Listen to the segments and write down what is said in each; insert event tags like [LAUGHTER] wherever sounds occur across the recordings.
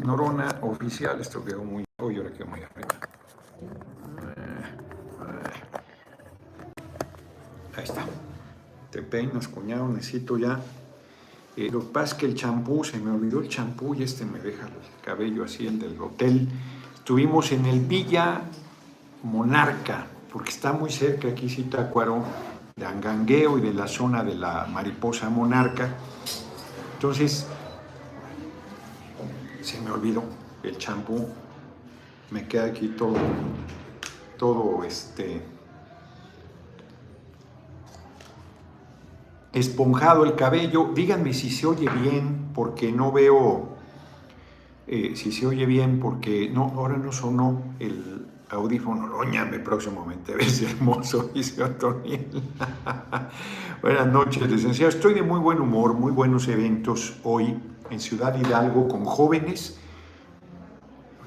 Norona oficial. Esto quedó muy... Uy, ahora quedó muy arriba. Ahí está. Te peinas, cuñado, necesito ya. Eh, lo que pasa es que el champú, se me olvidó el champú y este me deja el cabello así, el del hotel. Estuvimos en el Villa Monarca, porque está muy cerca aquí Zitácuaro, de Angangueo y de la zona de la mariposa monarca. Entonces, se me olvidó el champú, me queda aquí todo, todo este, esponjado el cabello. Díganme si se oye bien, porque no veo, eh, si se oye bien, porque no, ahora no sonó el audífono. Loñame próximamente, ves hermoso, dice Otoniel. Buenas noches, licenciado. Estoy de muy buen humor, muy buenos eventos hoy en Ciudad Hidalgo con jóvenes.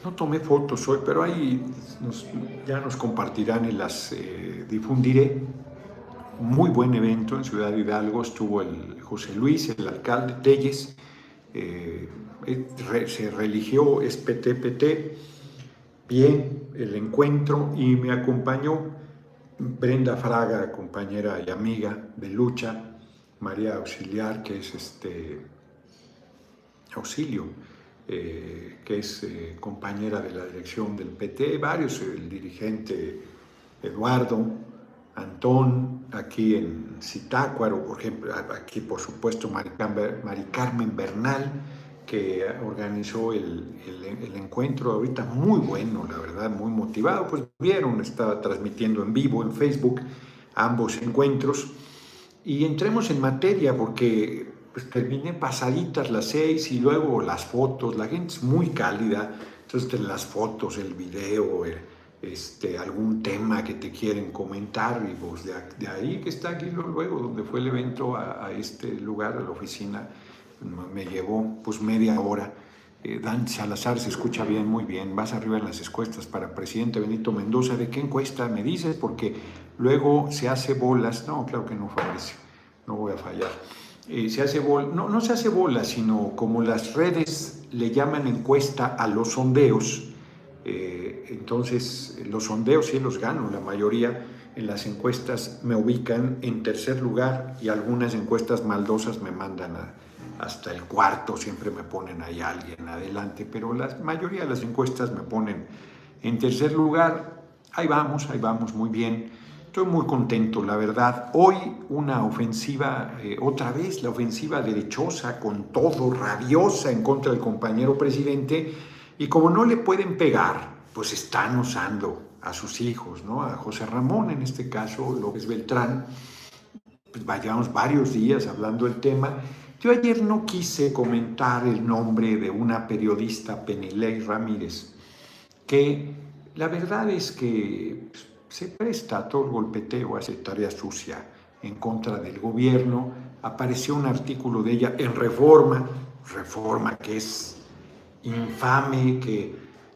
No tomé fotos hoy, pero ahí ya nos compartirán y las eh, difundiré. Muy buen evento en Ciudad Hidalgo, estuvo el José Luis, el alcalde Telles, eh, eh, se religió, es PTPT, bien el encuentro y me acompañó Brenda Fraga, compañera y amiga de lucha, María Auxiliar, que es este Auxilio, eh, que es compañera de la dirección del PT, varios, el dirigente Eduardo, Antón, aquí en Zitácuaro, por ejemplo, aquí por supuesto Mari Carmen Bernal, que organizó el, encuentro ahorita muy bueno, la verdad, muy motivado, pues vieron, estaba transmitiendo en vivo en Facebook ambos encuentros. Y entremos en materia porque pues, terminé pasaditas las seis y luego las fotos, la gente es muy cálida, entonces las fotos, el video, este, algún tema que te quieren comentar y vos de, ahí que está aquí luego donde fue el evento a, este lugar, a la oficina, me llevó pues media hora. Eh, Dan Salazar se escucha bien, muy bien, vas arriba en las encuestas para presidente Benito Mendoza, ¿de qué encuesta me dices? Porque luego se hace bolas, no, claro que no Fabricio, no voy a fallar. Eh, se hace no, no se hace bolas, sino como las redes le llaman encuesta a los sondeos, eh, entonces, los sondeos sí los gano, la mayoría en las encuestas me ubican en tercer lugar y algunas encuestas maldosas me mandan hasta el cuarto, siempre me ponen ahí alguien adelante, pero la mayoría de las encuestas me ponen en tercer lugar. Ahí vamos, ahí vamos, muy bien. Estoy muy contento, la verdad. Hoy una ofensiva, eh, otra vez la ofensiva derechosa, con todo, rabiosa en contra del compañero presidente y como no le pueden pegar, pues están usando a sus hijos, ¿no? A José Ramón, en este caso, López Beltrán. Pues vayamos varios días hablando del tema. Yo ayer no quise comentar el nombre de una periodista, Penilei Ramírez, que la verdad es que pues, se presta a todo el golpeteo, a esa tarea sucia en contra del gobierno. Apareció un artículo de ella en Reforma, Reforma que es infame, que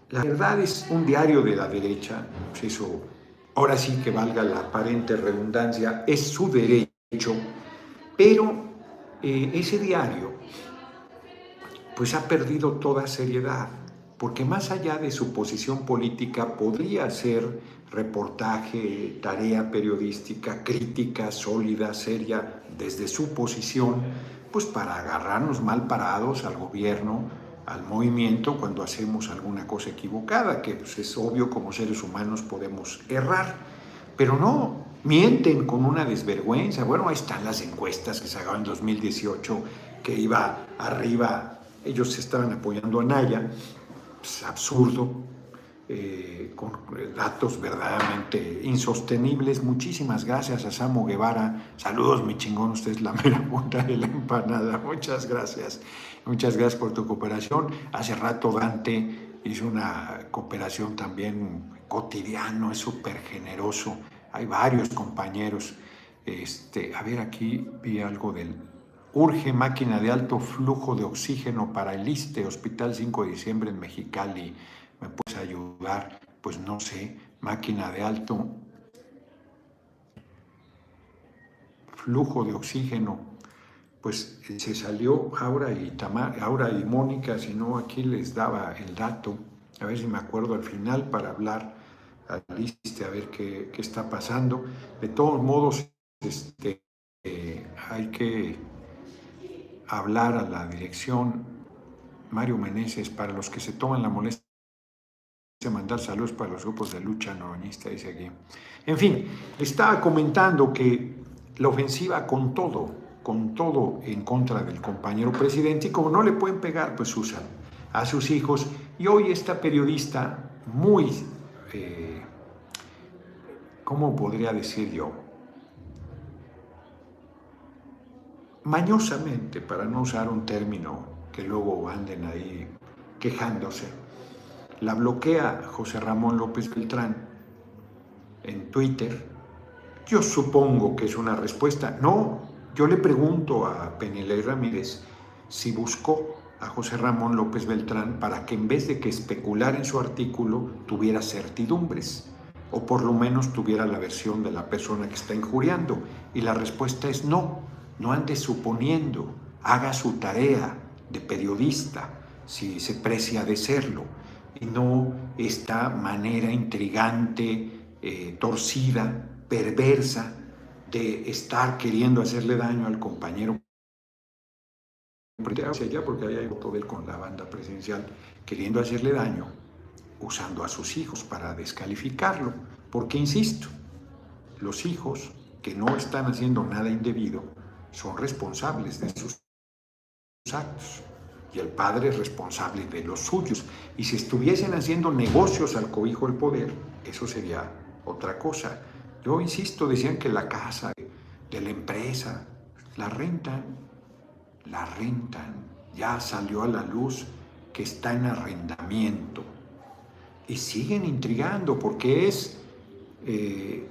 la verdad es un diario de la derecha, pues eso, ahora sí que valga la aparente redundancia, es su derecho, pero eh, ese diario pues ha perdido toda seriedad, porque más allá de su posición política podría ser reportaje, tarea periodística, crítica sólida, seria, desde su posición, pues para agarrarnos mal parados al gobierno, al movimiento cuando hacemos alguna cosa equivocada, que pues, es obvio como seres humanos podemos errar, pero no, mienten con una desvergüenza. Bueno, ahí están las encuestas que se hagan en 2018, que iba arriba, ellos estaban apoyando a Naya, pues, absurdo, eh, con datos verdaderamente insostenibles. Muchísimas gracias a Samo Guevara. Saludos, mi chingón, usted es la [LAUGHS] mera punta de la empanada. Muchas gracias. Muchas gracias por tu cooperación. Hace rato Dante hizo una cooperación también cotidiano, es súper generoso. Hay varios compañeros. Este, a ver, aquí vi algo del urge máquina de alto flujo de oxígeno para el ISTE, Hospital 5 de Diciembre en Mexicali me puedes ayudar, pues no sé, máquina de alto. Flujo de oxígeno. Pues se salió Aura y, Tamar, Aura y Mónica, si no aquí les daba el dato, a ver si me acuerdo al final para hablar a lista, a ver qué, qué, está pasando. De todos modos, este, eh, hay que hablar a la dirección. Mario Meneses para los que se toman la molestia mandar saludos para los grupos de lucha noroñista, dice aquí. En fin, estaba comentando que la ofensiva con todo, con todo en contra del compañero presidente y como no le pueden pegar, pues usan a sus hijos. Y hoy esta periodista muy, eh, ¿cómo podría decir yo? Mañosamente, para no usar un término que luego anden ahí quejándose, la bloquea José Ramón López Beltrán en Twitter. Yo supongo que es una respuesta. No, yo le pregunto a Penilei Ramírez si buscó a José Ramón López Beltrán para que en vez de que especular en su artículo tuviera certidumbres o por lo menos tuviera la versión de la persona que está injuriando. Y la respuesta es no, no ande suponiendo, haga su tarea de periodista si se precia de serlo y no esta manera intrigante, eh, torcida, perversa de estar queriendo hacerle daño al compañero. Porque hay voto con la banda presidencial queriendo hacerle daño usando a sus hijos para descalificarlo. Porque insisto los hijos que no están haciendo nada indebido son responsables de sus actos y el padre es responsable de los suyos. Y si estuviesen haciendo negocios al cobijo del poder, eso sería otra cosa. Yo insisto, decían que la casa de la empresa la rentan, la rentan. Ya salió a la luz que está en arrendamiento. Y siguen intrigando porque es, eh,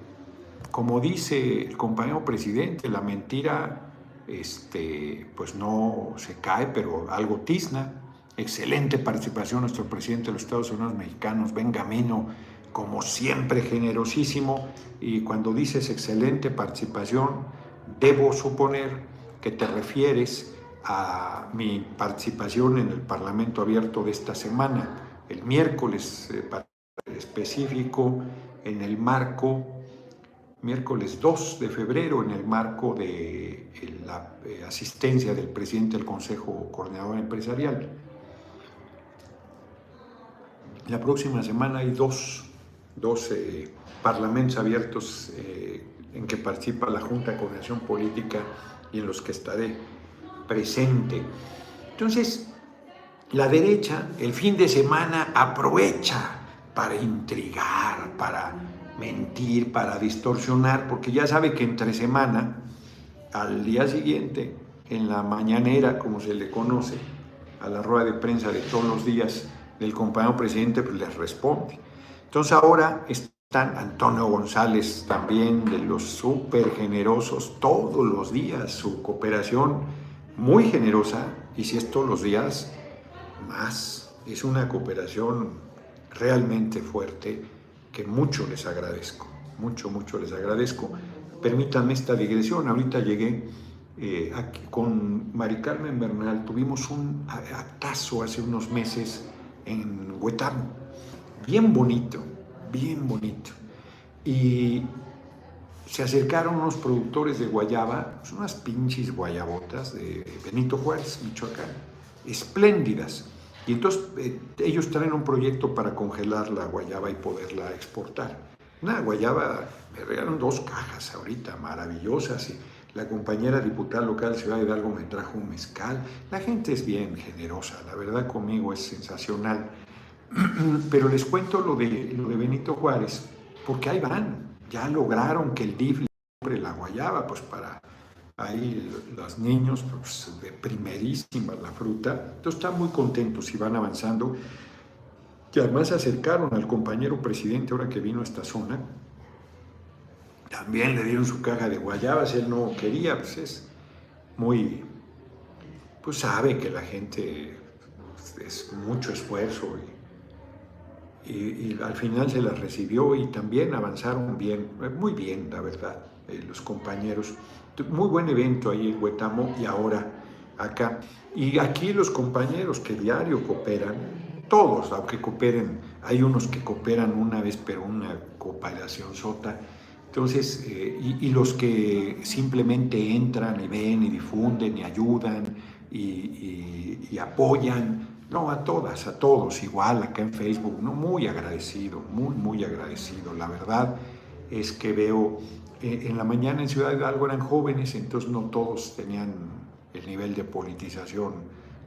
como dice el compañero presidente, la mentira este, pues no se cae, pero algo tizna. Excelente participación nuestro presidente de los Estados Unidos mexicanos, Benjamino, como siempre generosísimo. Y cuando dices excelente participación, debo suponer que te refieres a mi participación en el Parlamento Abierto de esta semana, el miércoles eh, específico, en el marco miércoles 2 de febrero en el marco de eh, la eh, asistencia del presidente del Consejo Coordinador Empresarial. La próxima semana hay dos, eh, parlamentos abiertos en que participa la Junta de Coordinación Política y en los que estaré presente. Entonces, la derecha el fin de semana aprovecha para intrigar, para mentir, para distorsionar, porque ya sabe que entre semana, al día siguiente, en la mañanera, como se le conoce, a la rueda de prensa de todos los días del compañero presidente, pues les responde. Entonces ahora están Antonio González también, de los súper generosos, todos los días, su cooperación muy generosa, y si es todos los días, más. Es una cooperación realmente fuerte que mucho les agradezco, mucho, mucho les agradezco. Permítanme esta digresión, ahorita llegué eh, con Mari Carmen Bernal, tuvimos un actazo hace unos meses en Huetamo, bien bonito, bien bonito. Y se acercaron unos productores de guayaba, son unas pinches guayabotas de Benito Juárez, Michoacán, espléndidas y entonces eh, ellos traen un proyecto para congelar la guayaba y poderla exportar. Una guayaba, me regalan dos cajas ahorita, maravillosas. Y la compañera diputada local Ciudad Hidalgo me trajo un mezcal. La gente es bien generosa, la verdad conmigo es sensacional. [CLEARS THROAT] Pero les cuento lo de, lo de Benito Juárez, porque ahí van. Ya lograron que el DIF le compre la guayaba, pues para ahí los niños, pues, de primerísima la fruta, entonces están muy contentos y van avanzando. Y además se acercaron al compañero presidente ahora que vino a esta zona. También le dieron su caja de guayabas, él no quería, pues es muy, pues sabe que la gente pues, es mucho esfuerzo y, y, al final se las recibió y también avanzaron bien, muy bien, la verdad, eh, los compañeros Muy buen evento ahí en Huetamo y ahora acá. Y aquí los compañeros que diario cooperan, todos, aunque cooperen, hay unos que cooperan una vez, pero una cooperación sota. Entonces, eh, y, los que simplemente entran y ven y difunden y ayudan y, apoyan, no, a todas, a todos, igual acá en Facebook, no, muy agradecido, muy, muy agradecido. La verdad es que veo, eh, en la mañana en Ciudad Hidalgo eran jóvenes, entonces no todos tenían el nivel de politización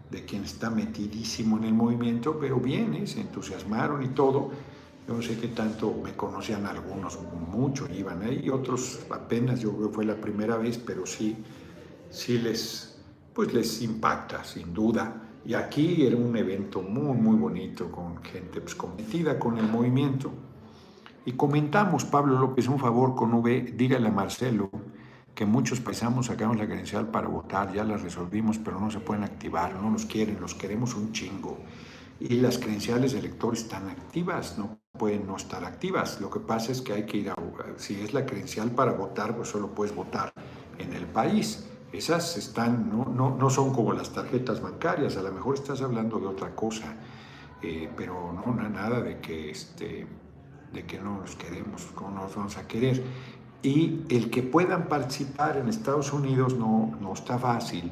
de quien está metidísimo en el movimiento, pero bien, se entusiasmaron y todo. Yo no sé qué tanto me conocían algunos, mucho iban ahí, otros apenas, yo creo que fue la primera vez, pero sí, sí les, pues les impacta, sin duda. Y aquí era un evento muy, muy bonito, con gente pues, cometida con el movimiento. Y comentamos, Pablo López, un favor con V, dígale a Marcelo que muchos paisanos sacamos la credencial para votar, ya la resolvimos, pero no se pueden activar, no nos quieren, los queremos un chingo. Y las credenciales de están activas, no pueden no estar activas. Lo que pasa es que hay que ir a, si es la credencial para votar, pues solo puedes votar en el país. Esas están, no, no, no son como las tarjetas bancarias, a lo mejor estás hablando de otra cosa, eh, pero no nada de que, este, de que no los queremos, cómo nos vamos a querer y el que puedan participar en Estados Unidos no, no está fácil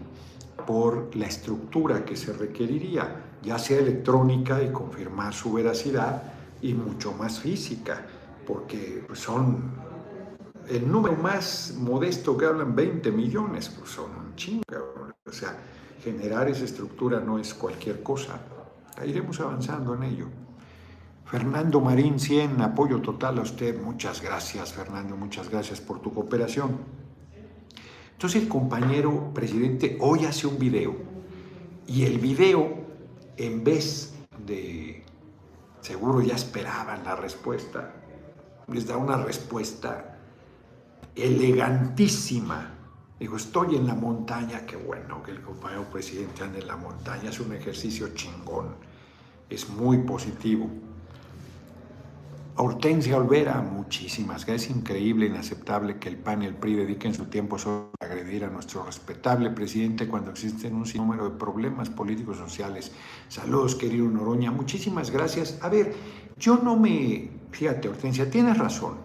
por la estructura que se requeriría, ya sea electrónica y confirmar su veracidad y mucho más física, porque son el número más modesto que hablan 20 millones, pues son un chingo. O sea, generar esa estructura no es cualquier cosa. Iremos avanzando en ello. Fernando Marín 100, apoyo total a usted. Muchas gracias, Fernando, muchas gracias por tu cooperación. Entonces el compañero presidente hoy hace un video y el video, en vez de, seguro ya esperaban la respuesta, les da una respuesta elegantísima. Digo, estoy en la montaña, qué bueno que el compañero presidente ande en la montaña, es un ejercicio chingón, es muy positivo. Hortensia Olvera, muchísimas gracias. Es increíble, inaceptable que el PAN y el PRI dediquen su tiempo solo a agredir a nuestro respetable presidente cuando existen un sinnúmero de problemas políticos sociales. Saludos, querido Noroña. Muchísimas gracias. A ver, yo no me... Fíjate, Hortensia, tienes razón.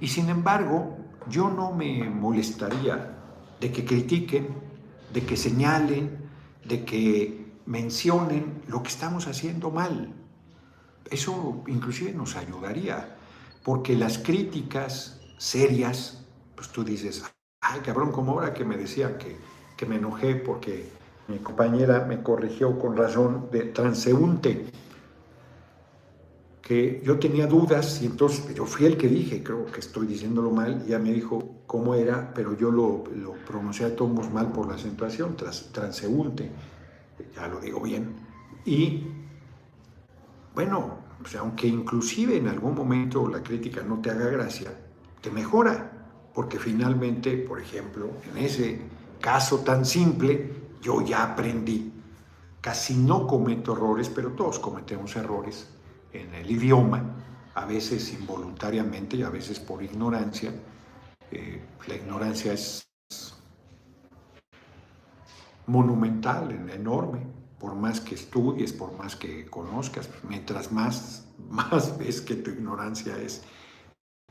Y sin embargo, yo no me molestaría de que critiquen, de que señalen, de que mencionen lo que estamos haciendo mal. Eso inclusive nos ayudaría, porque las críticas serias, pues tú dices, ay cabrón, como ahora que me decía que, que me enojé porque mi compañera me corrigió con razón de transeúnte, que yo tenía dudas y entonces yo fui el que dije, creo que estoy diciéndolo mal, ya me dijo cómo era, pero yo lo, lo pronuncié a todos mal por la acentuación, transeúnte, ya lo digo bien, y bueno, sea, aunque inclusive en algún momento la crítica no te haga gracia, te mejora, porque finalmente, por ejemplo, en ese caso tan simple, yo ya aprendí. Casi no cometo errores, pero todos cometemos errores en el idioma, a veces involuntariamente y a veces por ignorancia. Eh, la ignorancia es monumental, enorme por más que estudies, por más que conozcas, mientras más, [LAUGHS] más ves que tu ignorancia es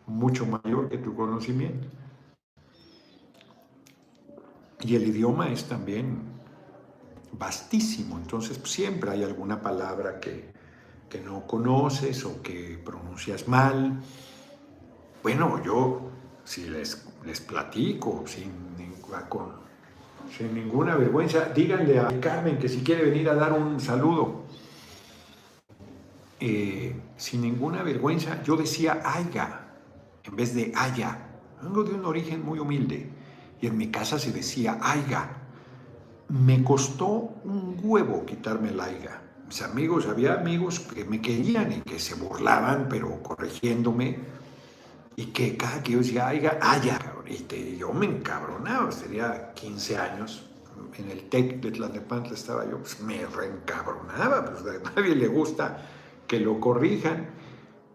mucho mayor que tu conocimiento. Y el idioma es también vastísimo, entonces siempre hay alguna palabra que, que no conoces o que pronuncias mal. Bueno, yo si les, les platico sin, con, sin ninguna vergüenza, díganle a Carmen que si quiere venir a dar un saludo. Eh, sin ninguna vergüenza, yo decía aiga en vez de haya. Vengo de un origen muy humilde y en mi casa se decía aiga. Me costó un huevo quitarme el aiga. Mis amigos, había amigos que me querían y que se burlaban, pero corrigiéndome, y que cada que yo decía aiga, haya, y yo me encabronaba, tenía 15 años, en el TEC de Tlalnepantla estaba yo, pues me reencabronaba, pues a [LAUGHS] nadie le gusta que lo corrijan,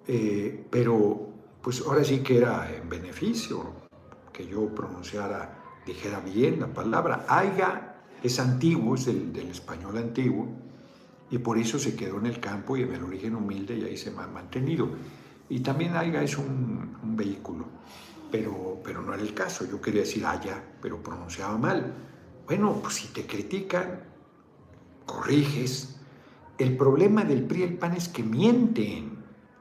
eh, pero pues ahora sí que era en beneficio que yo pronunciara dijera bien la palabra. Aiga es antiguo, es del, del español antiguo, y por eso se quedó en el campo y en el origen humilde y ahí se ha mantenido. Y también Aiga es un, un vehículo, pero, pero no era el caso. Yo quería decir Haya, pero pronunciaba mal. Bueno, pues si te critican, corriges. El problema del PRI y el PAN es que mienten,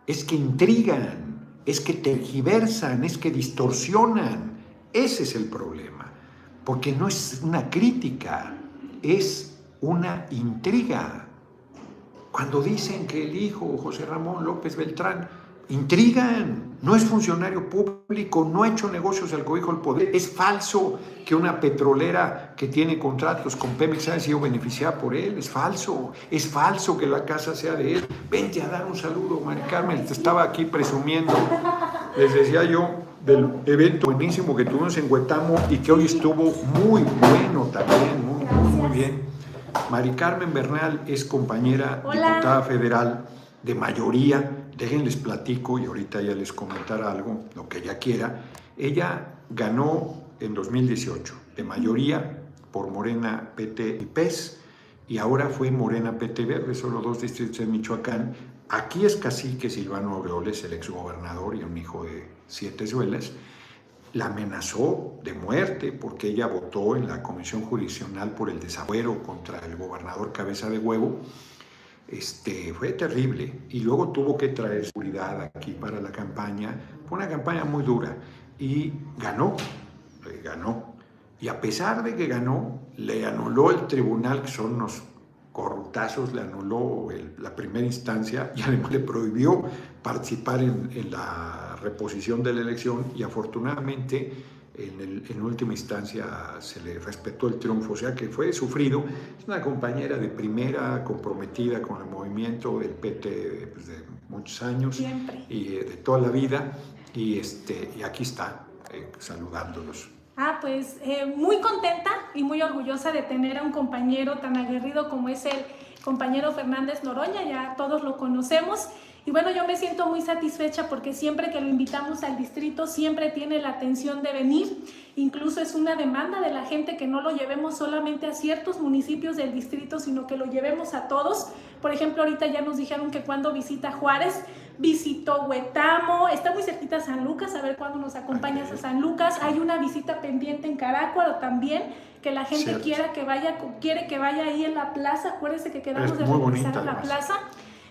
es que intrigan, es que tergiversan, es que distorsionan. Ese es el problema, porque no es una crítica, es una intriga. Cuando dicen que el hijo José Ramón López Beltrán intrigan, no es funcionario público, no ha hecho negocios al cobijo del poder, es falso que una petrolera que tiene contratos con Pemex haya sido beneficiada por él, es falso, es falso que la casa sea de él. Vente a dar un saludo, Mari Carmen, te estaba aquí presumiendo, les decía yo, del evento buenísimo que tuvimos en Huetamo y que hoy estuvo muy bueno también, muy, muy, muy bien. Mari Carmen Bernal es compañera diputada federal de mayoría déjenles platico y ahorita ya les comentará algo, lo que ella quiera. Ella ganó en 2018 de mayoría por Morena, PT y PES, y ahora fue Morena, PT Verde, solo dos distritos en Michoacán. Aquí es cacique Silvano Aureoles, el exgobernador y un hijo de siete suelas, la amenazó de muerte porque ella votó en la Comisión Jurisdiccional por el desafuero contra el gobernador Cabeza de Huevo este, fue terrible y luego tuvo que traer seguridad aquí para la campaña. Fue una campaña muy dura y ganó, eh, ganó. Y a pesar de que ganó, le anuló el tribunal, que son unos corruptazos, le anuló la primera instancia y [LAUGHS] además le prohibió participar en, en la reposición de la elección y afortunadamente en, última instancia se le respetó el triunfo, o sea que fue sufrido. Es una compañera de primera, comprometida con el movimiento del PT pues, de, muchos años y eh, de toda la vida, y, este, y aquí está, eh, saludándolos. Ah, pues eh, muy contenta y muy orgullosa de tener a un compañero tan aguerrido como es el compañero Fernández Noroña, ya todos lo conocemos. Y bueno, yo me siento muy satisfecha porque siempre que lo invitamos al distrito, siempre tiene la atención de venir. Incluso es una demanda de la gente que no lo llevemos solamente a ciertos municipios del distrito, sino que lo llevemos a todos. Por ejemplo, ahorita ya nos dijeron que cuando visita Juárez, visitó Huetamo, está muy cerquita San Lucas, a ver cuándo nos acompañas a San Lucas. Hay una visita pendiente en Carácuaro también, que la gente quiera que vaya, quiere que vaya ahí en la plaza. Acuérdense que quedamos de regresar a la plaza.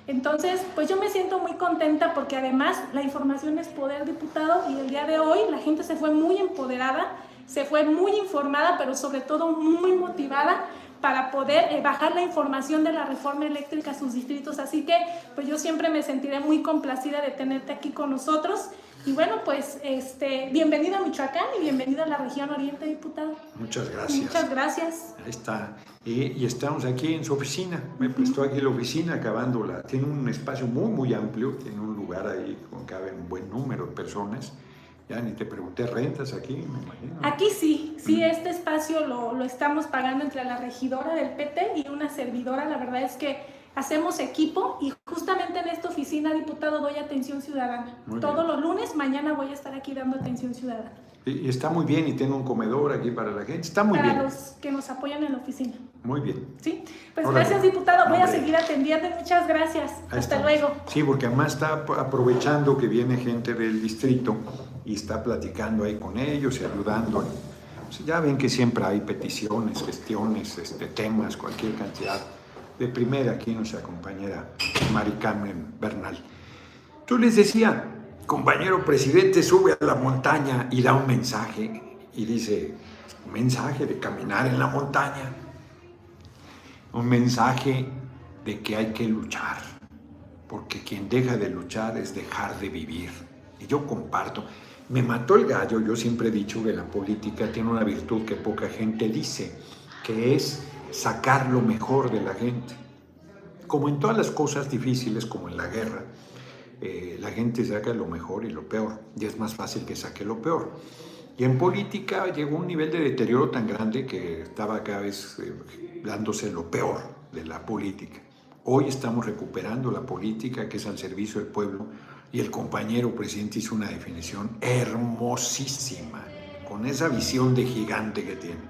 Entonces, pues yo me siento muy contenta porque además la información es poder diputado y el día de hoy la gente se fue muy empoderada, se fue muy informada, pero sobre todo muy motivada para poder eh, bajar la información de la reforma eléctrica a sus distritos. Así que pues yo siempre me sentiré muy complacida de tenerte aquí con nosotros y bueno, pues este, bienvenido a Michoacán y bienvenido a la región Oriente, diputado. Muchas gracias. Muchas gracias. Ahí está. Y, estamos aquí en su oficina. Me prestó aquí la oficina acabándola. Tiene un espacio muy, muy amplio. Tiene un lugar ahí con caben un buen número de personas. Ya ni te pregunté rentas aquí, me imagino. Aquí sí, sí, este espacio lo, lo estamos pagando entre la regidora del PT y una servidora. La verdad es que hacemos equipo y justamente en esta oficina, diputado, doy atención ciudadana. Todos los lunes, mañana voy a estar aquí dando atención ciudadana. Y, está muy bien y tengo un comedor aquí para la gente. Está muy bien. Para los que nos apoyan en la oficina. Muy bien. Sí, pues gracias diputado, voy a seguir atendiendo. Muchas gracias. Hasta luego. Sí, porque además está aprovechando que viene gente del distrito y está platicando ahí con ellos y ayudando. ya ven que siempre hay peticiones, gestiones, este, temas, cualquier cantidad de primera aquí nuestra compañera Mari Carmen Bernal. Tú les decía, compañero presidente sube a la montaña y da un mensaje y dice, un mensaje de caminar en la montaña, un mensaje de que hay que luchar, porque quien deja de luchar es dejar de vivir. Y yo comparto, me mató el gallo, yo siempre he dicho que la política tiene una virtud que poca gente dice, que es sacar lo mejor de la gente. Como en todas las cosas difíciles, como en la guerra, eh, la gente saca lo mejor y lo peor, y es más fácil que saque lo peor. Y en política llegó un nivel de deterioro tan grande que estaba cada vez eh, dándose lo peor de la política. Hoy estamos recuperando la política que es al servicio del pueblo y el compañero presidente hizo una definición hermosísima, con esa visión de gigante que tiene,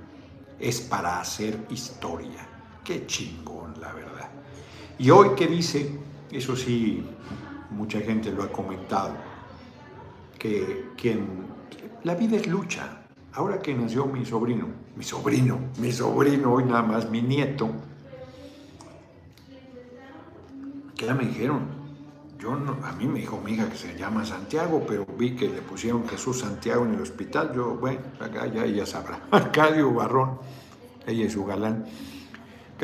es para hacer historia. Qué chingón, la verdad. Y hoy que dice, eso sí, mucha gente lo ha comentado, que quien, la vida es lucha. Ahora que nació mi sobrino, mi sobrino, mi sobrino, hoy nada más, mi nieto, que ya me dijeron, yo a mí me dijo mi hija que se llama Santiago, pero vi que le pusieron Jesús Santiago en el hospital. Yo, bueno, acá ya ella sabrá. [LAUGHS] Arcadio Barrón, ella es su galán.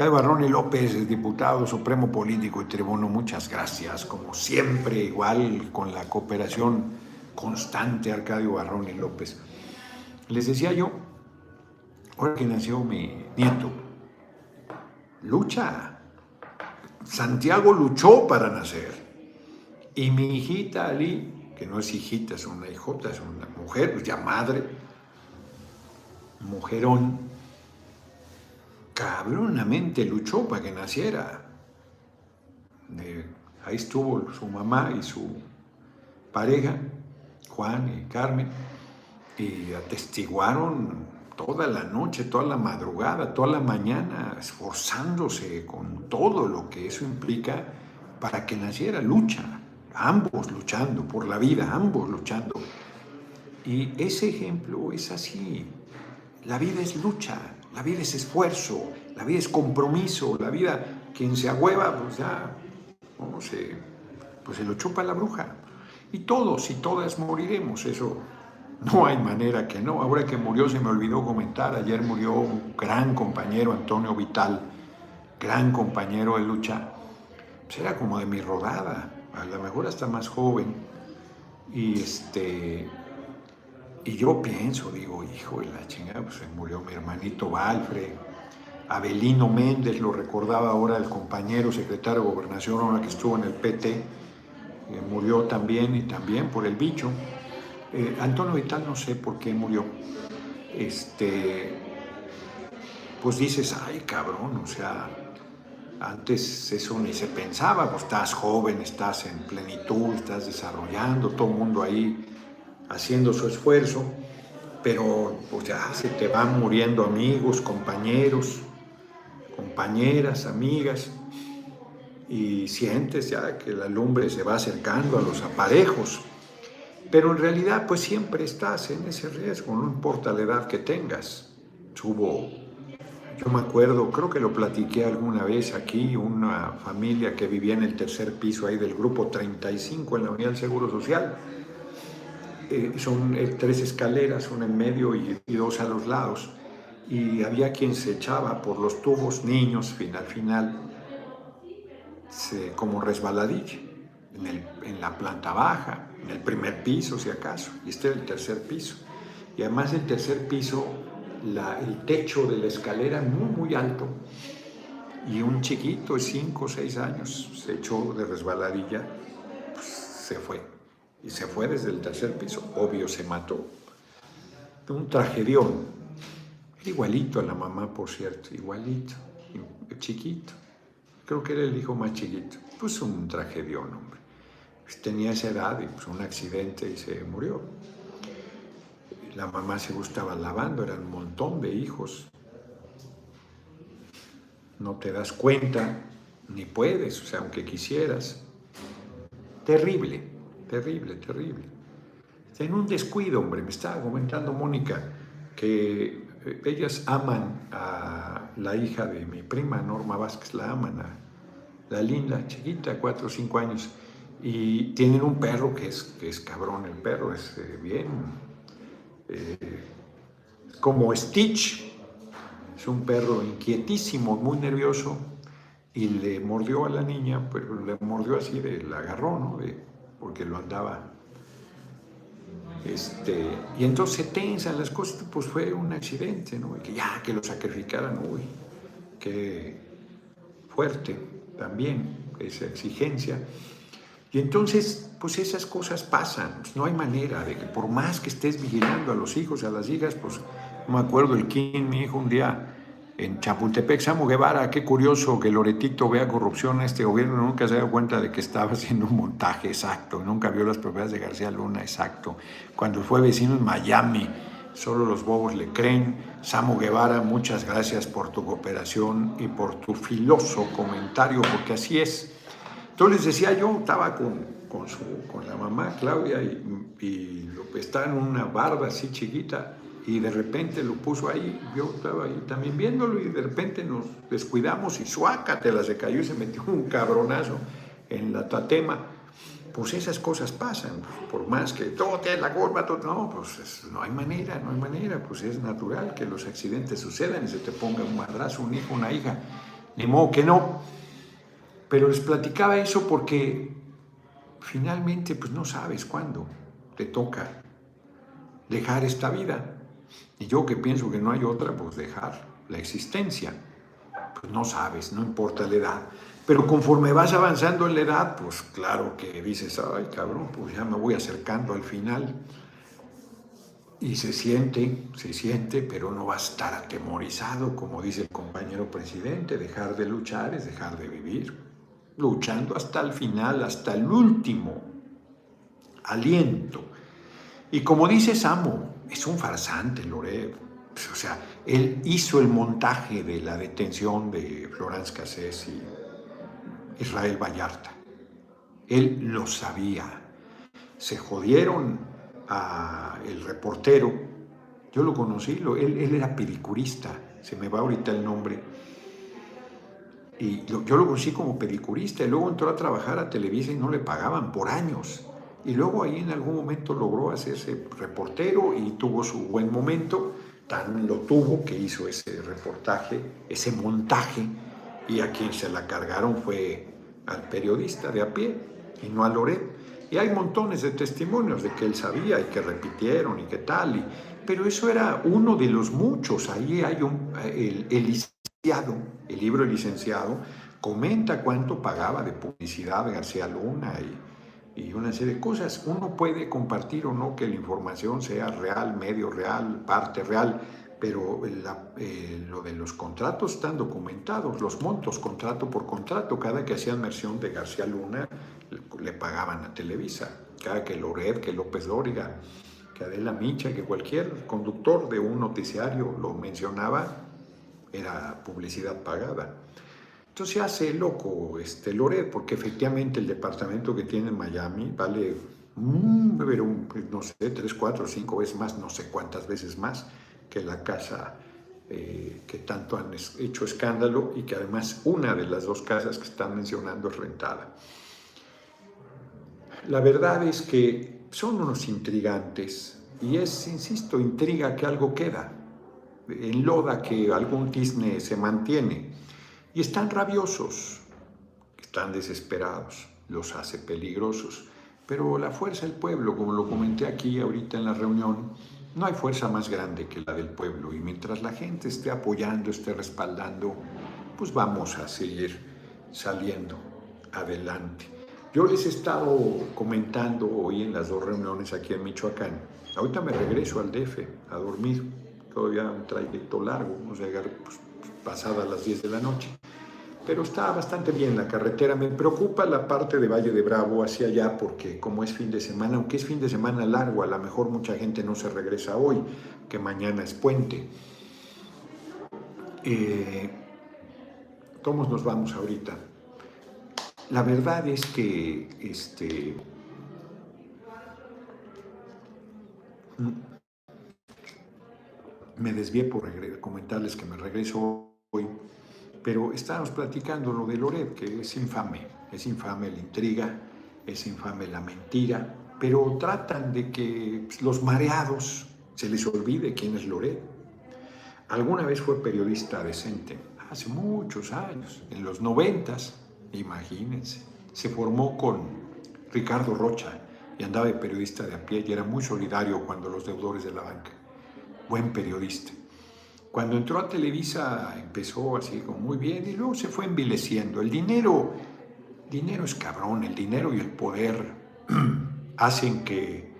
Arcadio Barrón y López, diputado supremo político y tribuno, muchas gracias. Como siempre, igual con la cooperación constante, Arcadio Barrón y López. Les decía yo, ahora que nació mi nieto, lucha. Santiago luchó para nacer. Y mi hijita Ali, que no es hijita, es una hijota, es una mujer, pues ya madre, mujerón, cabronamente luchó para que naciera. ahí estuvo su mamá y su pareja, Juan y Carmen, y atestiguaron toda la noche, toda la madrugada, toda la mañana, esforzándose con todo lo que eso implica para que naciera lucha ambos luchando por la vida, ambos luchando. Y ese ejemplo es así. La vida es lucha, la vida es esfuerzo, la vida es compromiso, la vida, quien se agüeva, pues ya, ¿cómo se, pues se lo chupa la bruja. Y todos y todas moriremos, eso no hay manera que no. Ahora que murió, se me olvidó comentar, ayer murió un gran compañero, Antonio Vital, gran compañero de lucha, pues era como de mi rodada, a lo mejor hasta más joven. Y este y yo pienso, digo, hijo de la chingada, pues murió mi hermanito Valfre, Abelino Méndez, lo recordaba ahora el compañero secretario de Gobernación, ahora que estuvo en el PT, eh, murió también y también por el bicho. Eh, Antonio Vital no sé por qué murió. Este, pues dices, ay cabrón, o sea, antes eso ni se pensaba, pues estás joven, estás en plenitud, estás desarrollando, todo el mundo ahí haciendo su esfuerzo, pero pues ya se te van muriendo amigos, compañeros, compañeras, amigas, y sientes ya que la lumbre se va acercando a los aparejos, pero en realidad pues siempre estás en ese riesgo, no importa la edad que tengas. Hubo yo me acuerdo, creo que lo platiqué alguna vez aquí, una familia que vivía en el tercer piso ahí del grupo 35 en la Unidad del Seguro Social. Eh, son eh, tres escaleras, una en medio y, dos a los lados. Y había quien se echaba por los tubos, niños, al final, como resbaladilla, en, en la planta baja, en el primer piso si acaso, y este era el tercer piso. Y además el tercer piso el techo de la escalera muy, muy alto. Y un chiquito de 5 o 6 años se echó de resbaladilla, pues, se fue. Y se fue desde el tercer piso. Obvio, se mató. Un tragedión. igualito a la mamá, por cierto, igualito, chiquito. Creo que era el hijo más chiquito. Pues un tragedión, hombre. Pues, tenía esa edad y pues un accidente y se murió la mamá se gustaba lavando, eran un montón de hijos. No te das cuenta, ni puedes, o sea, aunque quisieras. Terrible, terrible, terrible. En un descuido, hombre, me estaba comentando Mónica que eh, ellas aman a la hija de mi prima, Norma Vázquez, la aman a la linda, chiquita, cuatro o cinco años, y tienen un perro que es, que es cabrón, el perro es eh, bien eh, como Stitch, es un perro inquietísimo, muy nervioso, y le mordió a la niña, pero le mordió así, de, la agarró, ¿no? Porque lo andaba. Este, y entonces se tensan las cosas, pues fue un accidente, ¿no? Y que ya, que lo sacrificaran, uy, qué fuerte también esa exigencia. Y entonces, pues esas cosas pasan, pues, no hay manera de que por más que estés vigilando a los hijos a las hijas, pues no me acuerdo el King, mi hijo un día en Chapultepec, Samu Guevara, qué curioso que Loretito vea corrupción en este gobierno, nunca se dio cuenta de que estaba haciendo un montaje exacto, nunca vio las propiedades de García Luna exacto. Cuando fue vecino en Miami, solo los bobos le creen. Samu Guevara, muchas gracias por tu cooperación y por tu filoso comentario, porque así es. Entonces les decía yo, estaba con, con, su, con la mamá Claudia y, y estaba en una barba así chiquita y de repente lo puso ahí, yo estaba ahí también viéndolo y de repente nos descuidamos y suácatela, se cayó y se metió un cabronazo en la tatema. Pues esas cosas pasan, por más que todo tiene la culpa, todo, no, pues no hay manera, no hay manera, pues es natural que los accidentes sucedan y se te ponga un madrazo, un hijo, una hija, ni modo que no. Pero les platicaba eso porque finalmente pues no sabes cuándo te toca dejar esta vida. Y yo que pienso que no hay otra, pues dejar la existencia. Pues no sabes, no importa la edad. Pero conforme vas avanzando en la edad, pues claro que dices, ay cabrón, pues ya me voy acercando al final. Y se siente, se siente, pero no va a estar atemorizado, como dice el compañero presidente, dejar de luchar es dejar de vivir, luchando hasta el final, hasta el último aliento. Y como dice Samo, es un farsante, Loret. O sea, él hizo el montaje de la detención de Florence Cassés y Israel Vallarta. Él lo sabía. Se jodieron a el reportero. Yo lo conocí, lo, él, él, era pedicurista, se me va ahorita el nombre. Y yo lo conocí como pedicurista y luego entró a trabajar a Televisa y no le pagaban por años. Y luego ahí en algún momento logró hacerse reportero y tuvo su buen momento. Tan lo tuvo que hizo ese reportaje, ese montaje, y a quien se la cargaron fue al periodista de a pie y no a Loret. Y hay montones de testimonios de que él sabía y que repitieron y qué tal. Y, pero eso era uno de los muchos. Ahí hay un, el, el licenciado, el libro El licenciado, comenta cuánto pagaba de publicidad García Luna y, y una serie de cosas. Uno puede compartir o no que la información sea real, medio real, parte real, pero eh, lo de los contratos están documentados, los montos contrato por contrato, cada que hacían mención de García Luna le, le pagaban a Televisa, cada que Loret, que López Dóriga, que Adela Micha, que cualquier conductor de un noticiario lo mencionaba, era publicidad pagada. Entonces se hace loco este Loret, porque efectivamente el departamento que tiene en Miami vale, mm, no sé, tres, cuatro, cinco veces más, no sé cuántas veces más que la casa eh, que tanto han hecho escándalo y que además una de las dos casas que están mencionando es rentada. La verdad es que son unos intrigantes y es, insisto, intriga que algo queda, enloda que algún tizne se mantiene y están rabiosos, están desesperados, los hace peligrosos. Pero la fuerza del pueblo, como lo comenté aquí ahorita en la reunión, no hay fuerza más grande que la del pueblo y mientras la gente esté apoyando, esté respaldando, pues vamos a seguir saliendo adelante. Yo les he estado comentando hoy en las dos reuniones aquí en Michoacán. Ahorita me regreso al DF a dormir, todavía un trayecto largo, o sea, pues, pasadas las 10 de la noche pero está bastante bien la carretera. Me preocupa la parte de Valle de Bravo hacia allá porque como es fin de semana, aunque es fin de semana largo, a lo mejor mucha gente no se regresa hoy, que mañana es puente. Eh, ¿Cómo nos vamos ahorita? La verdad es que este, me desvié por comentarles que me regreso hoy pero estábamos platicando lo de Loret, que es infame, es infame la intriga, es infame la mentira, pero tratan de que los mareados se les olvide quién es Loret. Alguna vez fue periodista decente, hace muchos años, en los noventas, imagínense, se formó con Ricardo Rocha y andaba de periodista de a pie y era muy solidario cuando los deudores de la banca. Buen periodista. Cuando entró a Televisa empezó así como muy bien y luego se fue envileciendo. El dinero, dinero es cabrón, el dinero y el poder [CLEARS THROAT] hacen que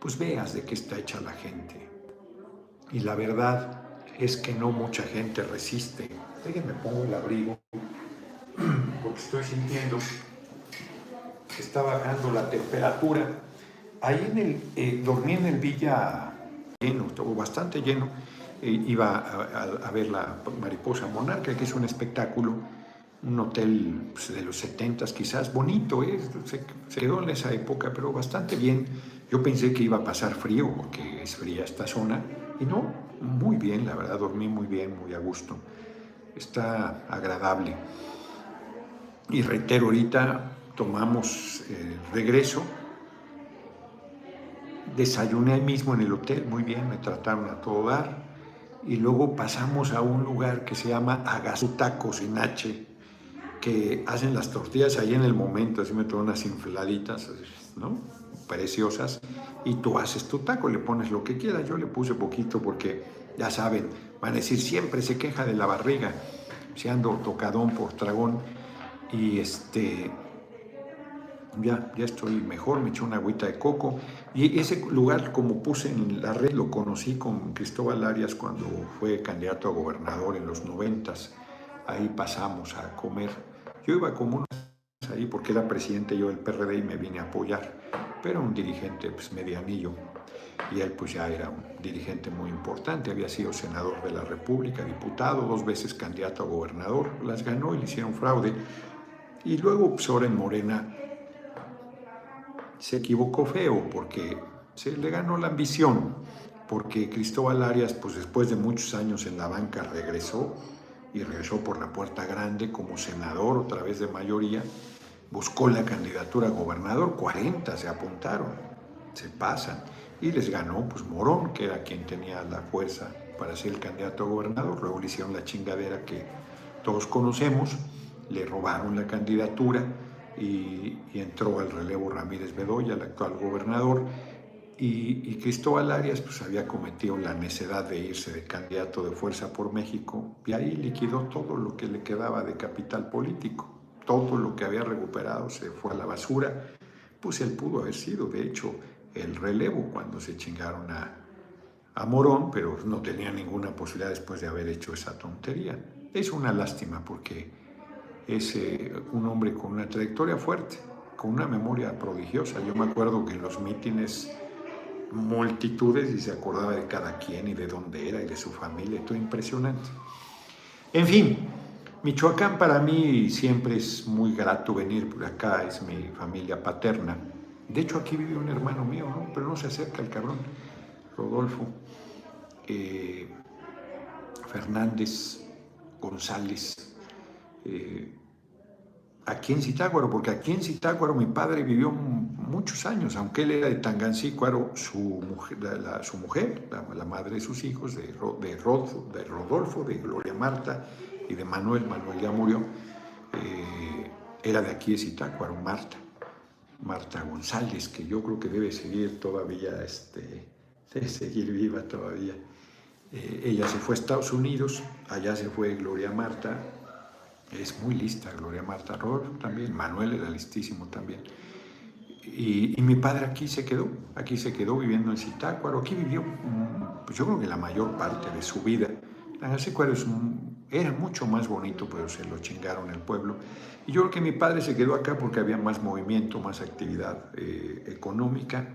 pues veas de qué está hecha la gente. Y la verdad es que no mucha gente resiste. Déjenme pongo el abrigo [CLEARS THROAT] porque estoy sintiendo que está bajando la temperatura. Ahí en el, eh, dormí en el Villa lleno, estuvo bastante lleno. Iba a, ver la Mariposa Monarca, que es un espectáculo, un hotel pues, de los 70 quizás, bonito, ¿eh? se, se, quedó en esa época, pero bastante bien. Yo pensé que iba a pasar frío, porque es fría esta zona, y no, muy bien, la verdad, dormí muy bien, muy a gusto. Está agradable. Y reitero, ahorita tomamos eh, regreso. Desayuné mismo en el hotel, muy bien, me trataron a todo dar. Y luego pasamos a un lugar que se llama Agazutacos en H, que hacen las tortillas ahí en el momento, así me toman unas infladitas, ¿no? Preciosas. Y tú haces tu taco, le pones lo que quieras. Yo le puse poquito porque, ya saben, van a decir, siempre se queja de la barriga, se ando tocadón por tragón y este ya, ya estoy mejor, me eché una agüita de coco. Y ese lugar, como puse en la red, lo conocí con Cristóbal Arias cuando fue candidato a gobernador en los noventas. Ahí pasamos a comer. Yo iba como unos ahí porque era presidente yo del PRD y me vine a apoyar, pero un dirigente pues, medianillo. Y él pues ya era un dirigente muy importante, había sido senador de la República, diputado, dos veces candidato a gobernador, las ganó y le hicieron fraude y luego, pues ahora en Morena, se equivocó feo porque se le ganó la ambición, porque Cristóbal Arias, pues después de muchos años en la banca, regresó y regresó por la puerta grande como senador otra vez de mayoría, buscó la candidatura a gobernador, 40 se apuntaron, se pasan, y les ganó pues Morón, que era quien tenía la fuerza para ser el candidato a gobernador, luego le hicieron la chingadera que todos conocemos, le robaron la candidatura y, entró al relevo Ramírez Bedoya, el actual gobernador, y, Cristóbal Arias pues había cometido la necedad de irse de candidato de Fuerza por México y ahí liquidó todo lo que le quedaba de capital político, todo lo que había recuperado se fue a la basura, pues él pudo haber sido, de hecho, el relevo cuando se chingaron a, a Morón, pero no tenía ninguna posibilidad después de haber hecho esa tontería. Es una lástima porque es eh, un hombre con una trayectoria fuerte, con una memoria prodigiosa. Yo me acuerdo que en los mítines multitudes y se acordaba de cada quien y de dónde era y de su familia, todo impresionante. En fin, Michoacán para mí siempre es muy grato venir por acá, es mi familia paterna. De hecho aquí vive un hermano mío, pero no se acerca el cabrón, Rodolfo eh, Fernández González. Eh, aquí en Zitácuaro, porque aquí en Zitácuaro mi padre vivió muchos años, aunque él era de Tangancícuaro, su mujer, la, su mujer, la, madre de sus hijos, de, Rodolfo, de Gloria Marta y de Manuel, Manuel ya murió, eh, era de aquí de Zitácuaro, Marta, Marta González, que yo creo que debe seguir todavía, este, debe seguir viva todavía. Eh, ella se fue a Estados Unidos, allá se fue Gloria Marta, es muy lista Gloria Marta Rodolfo también, Manuel era listísimo también. Y, mi padre aquí se quedó, aquí se quedó viviendo en Zitácuaro, aquí vivió, mm, pues yo creo que la mayor parte de su vida. Zitácuaro era mucho más bonito, pero se lo chingaron el pueblo. Y yo creo que mi padre se quedó acá porque había más movimiento, más actividad eh, económica.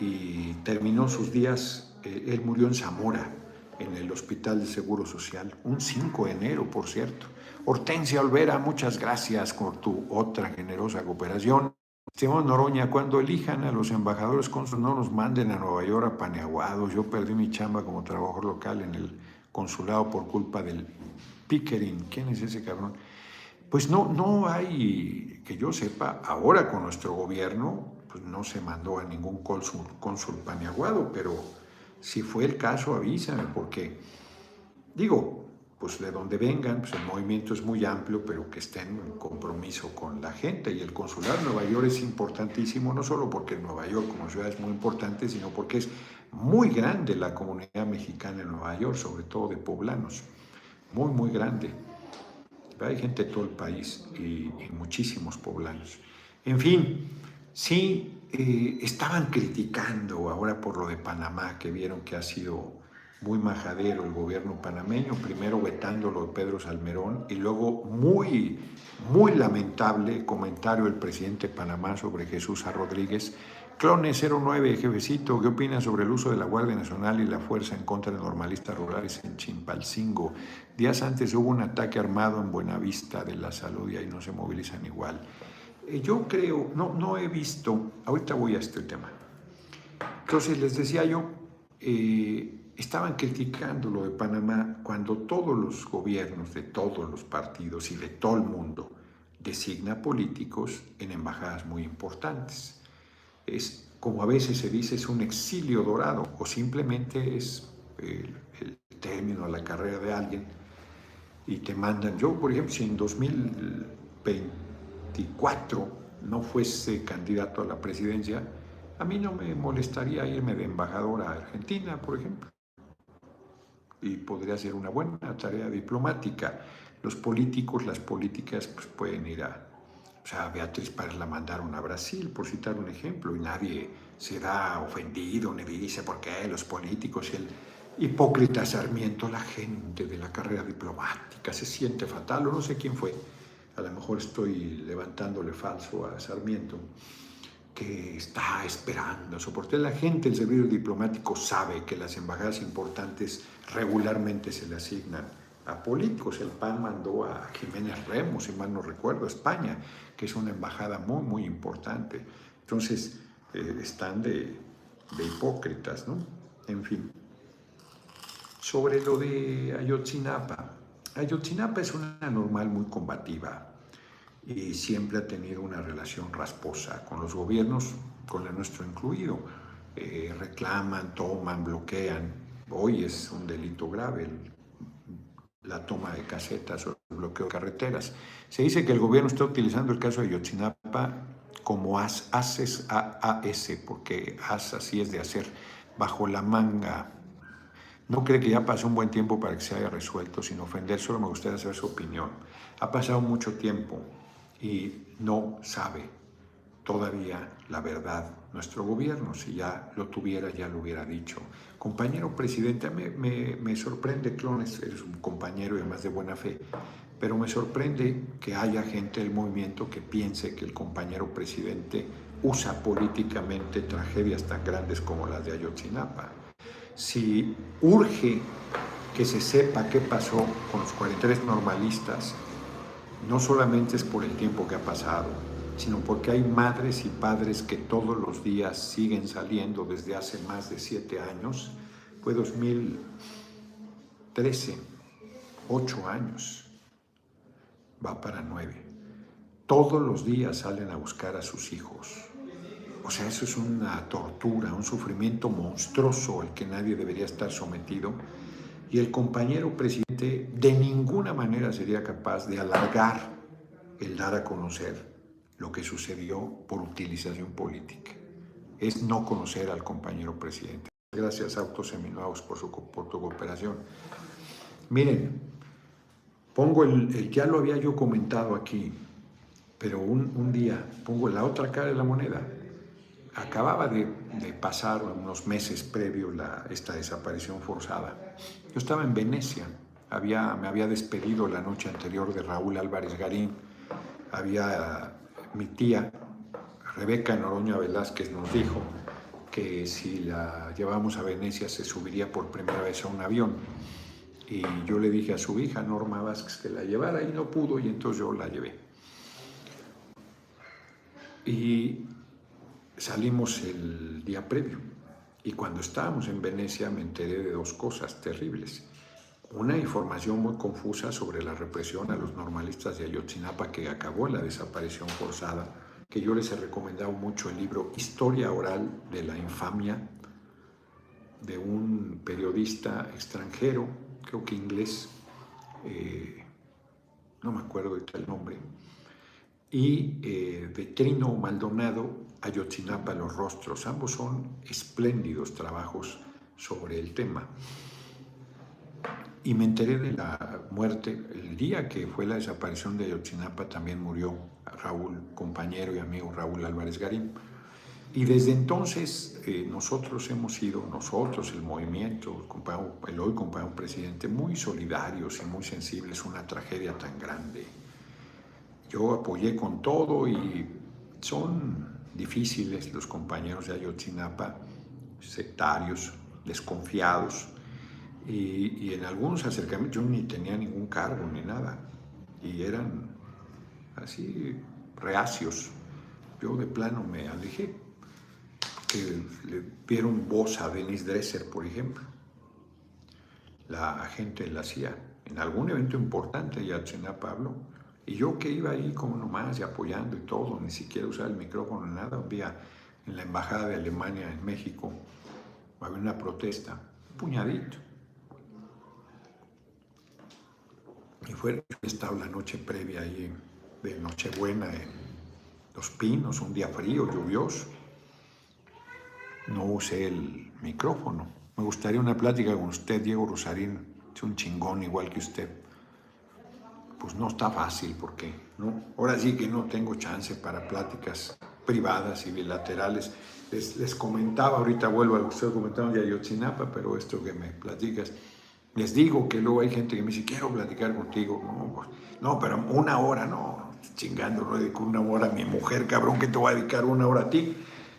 Y terminó sus días, eh, él murió en Zamora, en el Hospital de Seguro Social, un 5 de enero, por cierto. Hortensia Olvera, muchas gracias por tu otra generosa cooperación. Simón Noroña, cuando elijan a los embajadores cónsules, no nos manden a Nueva York a paneaguados. Yo perdí mi chamba como trabajador local en el consulado por culpa del Pickering. ¿Quién es ese cabrón? Pues no, no hay, que yo sepa, ahora con nuestro gobierno, pues no se mandó a ningún cónsul, cónsul paneaguado, pero si fue el caso, avísame, porque digo, pues de donde vengan, pues el movimiento es muy amplio, pero que estén en compromiso con la gente. Y el consulado de Nueva York es importantísimo, no solo porque Nueva York como ciudad es muy importante, sino porque es muy grande la comunidad mexicana en Nueva York, sobre todo de poblanos, muy, muy grande. Hay gente de todo el país y, muchísimos poblanos. En fin, sí, eh, estaban criticando ahora por lo de Panamá, que vieron que ha sido muy majadero el gobierno panameño, primero vetándolo de Pedro Salmerón y luego muy, muy lamentable comentario del presidente de Panamá sobre Jesús A. Rodríguez, Clone 09, jefecito, ¿qué opinas sobre el uso de la Guardia Nacional y la fuerza en contra de normalistas rurales en Chimpalcingo? Días antes hubo un ataque armado en Buenavista de la Salud y ahí no se movilizan igual. Eh, yo creo, no, no he visto, ahorita voy a este tema. Entonces les decía yo, eh, estaban criticando lo de Panamá cuando todos los gobiernos de todos los partidos y de todo el mundo designa políticos en embajadas muy importantes. Es, como a veces se dice, es un exilio dorado o simplemente es el, el término de la carrera de alguien y te mandan. Yo, por ejemplo, si en 2024 no fuese candidato a la presidencia, a mí no me molestaría irme de embajador a Argentina, por ejemplo. Y podría ser una buena tarea diplomática. Los políticos, las políticas, pues pueden ir a... O sea, Beatriz Párez la mandaron a Brasil, por citar un ejemplo, y nadie se da ofendido ni dice por qué los políticos y el hipócrita Sarmiento, la gente de la carrera diplomática se siente fatal, o no sé quién fue. A lo mejor estoy levantándole falso a Sarmiento que está esperando soporte. La gente del servicio diplomático sabe que las embajadas importantes regularmente se le asignan a políticos. El PAN mandó a Jiménez Remos, si mal no recuerdo, a España, que es una embajada muy, muy importante. Entonces, eh, están de, de, hipócritas, ¿no? En fin. Sobre lo de Ayotzinapa. Ayotzinapa es una normal muy combativa y siempre ha tenido una relación rasposa con los gobiernos, con el nuestro incluido. Eh, reclaman, toman, bloquean. Hoy es un delito grave la toma de casetas o el bloqueo de carreteras. Se dice que el gobierno está utilizando el caso de Yotzinapa como as, AS, porque as así es de hacer, bajo la manga. No cree que ya pasó un buen tiempo para que se haya resuelto, sin ofender, solo me gustaría saber su opinión. Ha pasado mucho tiempo y no sabe todavía la verdad nuestro gobierno. Si ya lo tuviera, ya lo hubiera dicho. Compañero presidente, me, me, sorprende, Clones, eres un compañero y además de buena fe, pero me sorprende que haya gente del movimiento que piense que el compañero presidente usa políticamente tragedias tan grandes como las de Ayotzinapa. Si urge que se sepa qué pasó con los 43 normalistas, no solamente es por el tiempo que ha pasado, sino porque hay madres y padres que todos los días siguen saliendo desde hace más de siete años. Fue 2013, ocho años, va para nueve. Todos los días salen a buscar a sus hijos. O sea, eso es una tortura, un sufrimiento monstruoso al que nadie debería estar sometido y el compañero presidente de ninguna manera sería capaz de alargar el dar a conocer lo que sucedió por utilización política. Es no conocer al compañero presidente. Gracias, Autos por, su, por tu cooperación. Miren, pongo el, ya lo había yo comentado aquí, pero un, un día pongo la otra cara de la moneda acababa de, pasar unos meses previo la, esta desaparición forzada. Yo estaba en Venecia, había, me había despedido la noche anterior de Raúl Álvarez Garín, había mi tía, Rebeca Noroña Velázquez, nos dijo que si la llevamos a Venecia se subiría por primera vez a un avión. Y yo le dije a su hija, Norma Vázquez, que la llevara y no pudo y entonces yo la llevé. Y salimos el día previo y cuando estábamos en Venecia me enteré de dos cosas terribles. Una información muy confusa sobre la represión a los normalistas de Ayotzinapa que acabó en la desaparición forzada, que yo les he recomendado mucho el libro Historia Oral de la Infamia de un periodista extranjero, creo que inglés, eh, no me acuerdo de el nombre, y eh, de Trino Maldonado, Ayotzinapa, Los Rostros. Ambos son espléndidos trabajos sobre el tema. Y me enteré de la muerte, el día que fue la desaparición de Ayotzinapa también murió Raúl, compañero y amigo Raúl Álvarez Garín. Y desde entonces eh, nosotros hemos sido, nosotros, el movimiento, el, el hoy compañero presidente, muy solidarios y muy sensibles a una tragedia tan grande yo apoyé con todo y son difíciles los compañeros de Ayotzinapa, sectarios, desconfiados, y, y en algunos acercamientos yo ni tenía ningún cargo ni nada, y eran así reacios. Yo de plano me alejé, que le dieron voz a Denis Dresser, por ejemplo, la gente la CIA, en algún evento importante ya Ayotzinapa Pablo, y yo que iba ahí como nomás y apoyando y todo, ni siquiera usar el micrófono, nada, un en la Embajada de Alemania en México, había una protesta, un puñadito. Y fue, estaba la noche previa ahí de Nochebuena en Los Pinos, un día frío, lluvioso. No usé el micrófono. Me gustaría una plática con usted, Diego Rosarín, es un chingón igual que usted. Pues no está fácil porque ¿no? ahora sí que no tengo chance para pláticas privadas y bilaterales. Les, comentaba, ahorita vuelvo a lo que ustedes comentaron de Ayotzinapa, pero esto que me platicas, les digo que luego hay gente que me dice, quiero platicar contigo. No, pues, no pero una hora, no, chingando, no dedico una hora a mi mujer, cabrón, que te voy a dedicar una hora a ti.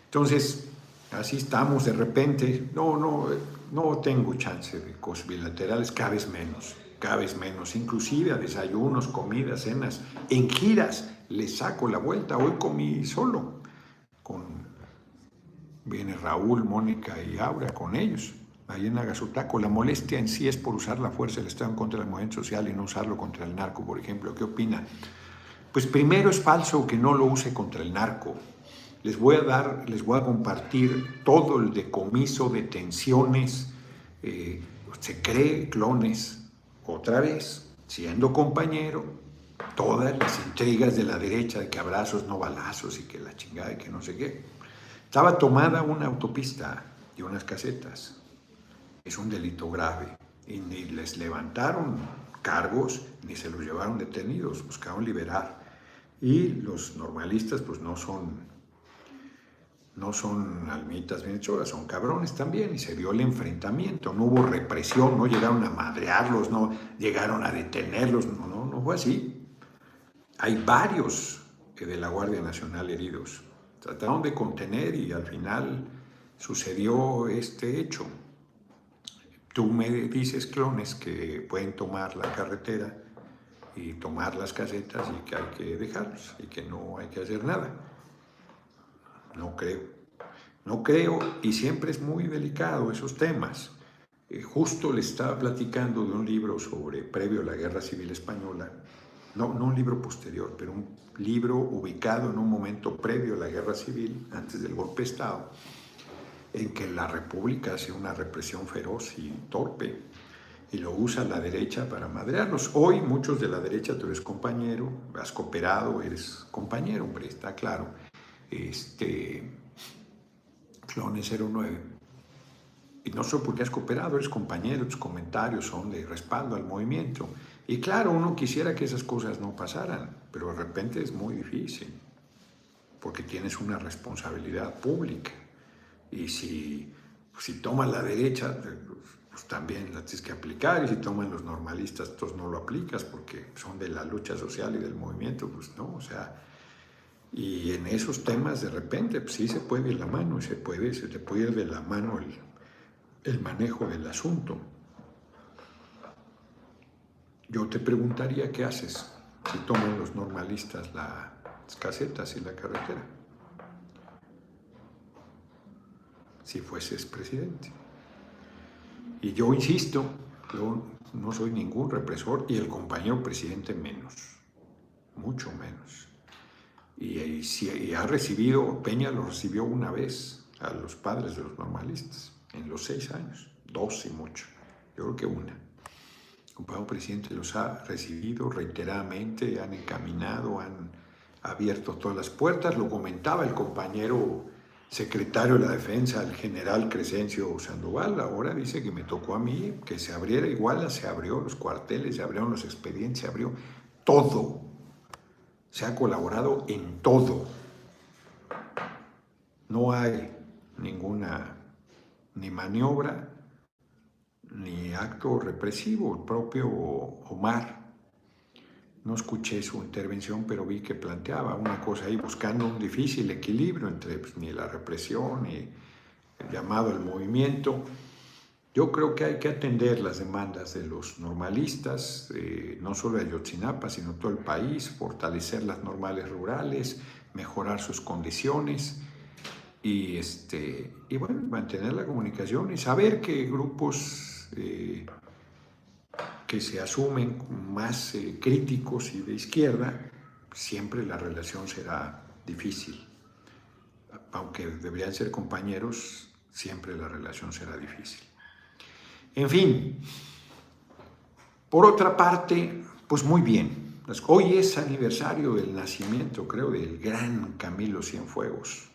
Entonces, así estamos de repente. No, no, no tengo chance de cosas bilaterales, cada vez menos, cada vez menos. Inclusive a desayunos, comidas, cenas, en giras, les saco la vuelta. Hoy comí solo, con, viene Raúl, Mónica y Aura con ellos ahí en Agasutaco. La molestia en sí es por usar la fuerza del Estado contra el movimiento social y no usarlo contra el narco, por ejemplo. ¿Qué opina? Pues primero es falso que no lo use contra el narco. Les voy a dar, les voy a compartir todo el decomiso, detenciones, eh, se cree clones, otra vez, siendo compañero, todas las intrigas de la derecha de que abrazos no balazos y que la chingada y que no sé qué. Estaba tomada una autopista y unas casetas es un delito grave y ni les levantaron cargos ni se los llevaron detenidos, buscaron liberar. Y los normalistas pues no son no son almitas bien hechoras, son cabrones también, y se vio el enfrentamiento, no hubo represión, no llegaron a madrearlos, no llegaron a detenerlos, no, no, no fue así. Hay varios de la Guardia Nacional heridos. Trataron de contener y al final sucedió este hecho. Tú me dices, clones, que pueden tomar la carretera y tomar las casetas y que hay que dejarlos y que no hay que hacer nada. No creo. No creo y siempre es muy delicado esos temas. Eh, justo le estaba platicando de un libro sobre previo a la Guerra Civil Española, no, no un libro posterior, pero un libro ubicado en un momento previo a la Guerra Civil, antes del golpe de Estado en que la República hace una represión feroz y torpe y lo usa la derecha para madrearnos. Hoy muchos de la derecha, tú eres compañero, has cooperado, eres compañero, hombre, está claro. Este, Clones 09. Y no solo porque has cooperado, eres compañero, tus comentarios son de respaldo al movimiento. Y claro, uno quisiera que esas cosas no pasaran, pero de repente es muy difícil, porque tienes una responsabilidad pública. Y si, si toman la derecha, pues también la tienes que aplicar. Y si toman los normalistas, entonces no lo aplicas porque son de la lucha social y del movimiento, pues no, o sea. Y en esos temas de repente pues sí se puede la mano, se puede, se te puede ir de la mano el, el manejo del asunto. Yo te preguntaría qué haces si toman los normalistas las casetas y la carretera. si fueses presidente. Y yo insisto, yo no soy ningún represor y el compañero presidente menos, mucho menos. Y, si ha recibido, Peña lo recibió una vez a los padres de los normalistas, en los seis años, dos y mucho, yo creo que una. El compañero presidente los ha recibido reiteradamente, han encaminado, han abierto todas las puertas, lo comentaba el compañero secretario de la Defensa, el general Crescencio Sandoval, ahora dice que me tocó a mí que se abriera igual, se abrió los cuarteles, se abrieron los expedientes, se abrió todo. Se ha colaborado en todo. No hay ninguna ni maniobra ni acto represivo. El propio Omar no escuché su intervención, pero vi que planteaba una cosa ahí, buscando un difícil equilibrio entre pues, ni la represión ni el llamado al movimiento. Yo creo que hay que atender las demandas de los normalistas, eh, no solo de Ayotzinapa, sino todo el país, fortalecer las normales rurales, mejorar sus condiciones y, este, y bueno, mantener la comunicación y saber que grupos eh, que se asumen más eh, críticos y de izquierda, siempre la relación será difícil. Aunque deberían ser compañeros, siempre la relación será difícil. En fin, por otra parte, pues muy bien. Hoy es aniversario del nacimiento, creo, del gran Camilo Cienfuegos.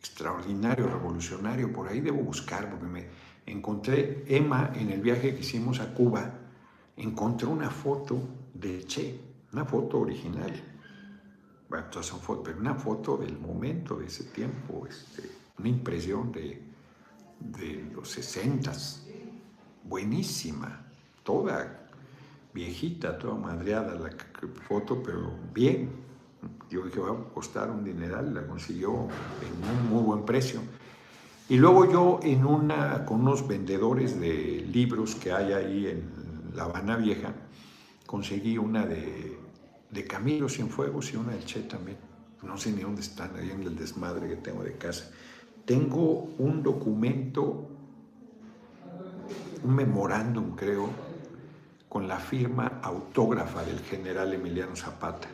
Extraordinario, revolucionario. Por ahí debo buscar, porque me encontré Emma en el viaje que hicimos a Cuba encontré una foto de Che, una foto original. Bueno, todas son fotos, pero una foto del momento, de ese tiempo, este, una impresión de, de los sesentas, buenísima, toda viejita, toda madreada la foto, pero bien. Yo dije, va a costar un dineral, la consiguió en un muy buen precio. Y luego yo en una, con unos vendedores de libros que hay ahí en la Habana Vieja, conseguí una de, de Camilo Cienfuegos y una del Che también. No sé ni dónde están, ahí en el desmadre que tengo de casa. Tengo un documento, un memorándum, creo, con la firma autógrafa del general Emiliano Zapata.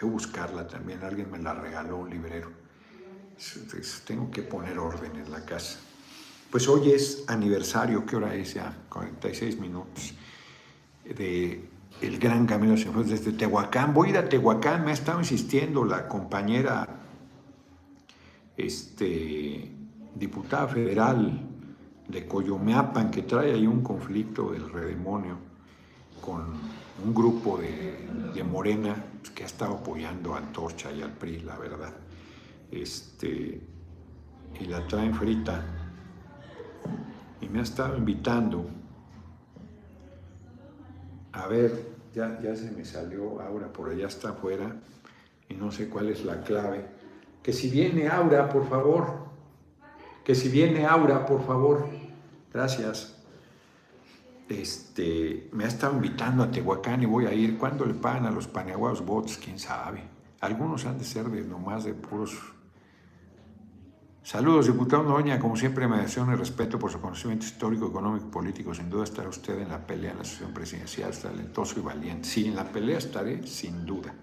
A buscarla también, alguien me la regaló, un librero. Tengo que poner orden en la casa. Pues hoy es aniversario, ¿qué hora es ya? 46 minutos de el gran Camilo Cienfuegos desde Tehuacán. Voy a ir a Tehuacán, me ha estado insistiendo la compañera este, diputada federal de Coyomeapan, que trae ahí un conflicto del redemonio con un grupo de, de Morena pues, que ha estado apoyando a Antorcha y al PRI, la verdad. Este, y la traen frita. Y me ha estado invitando a ver, ya, ya se me salió Aura, por allá está afuera y no sé cuál es la clave. Que si viene Aura, por favor. Que si viene Aura, por favor. Gracias. Este, me ha estado invitando a Tehuacán y voy a ir. ¿Cuándo le pagan a los paneaguados bots? ¿Quién sabe? Algunos han de ser de nomás de puros Saludos, diputado Noña. Como siempre, me y respeto por su conocimiento histórico, económico y político. Sin duda estará usted en la pelea en la asociación presidencial, talentoso y valiente. Sí, en la pelea estaré, sin duda.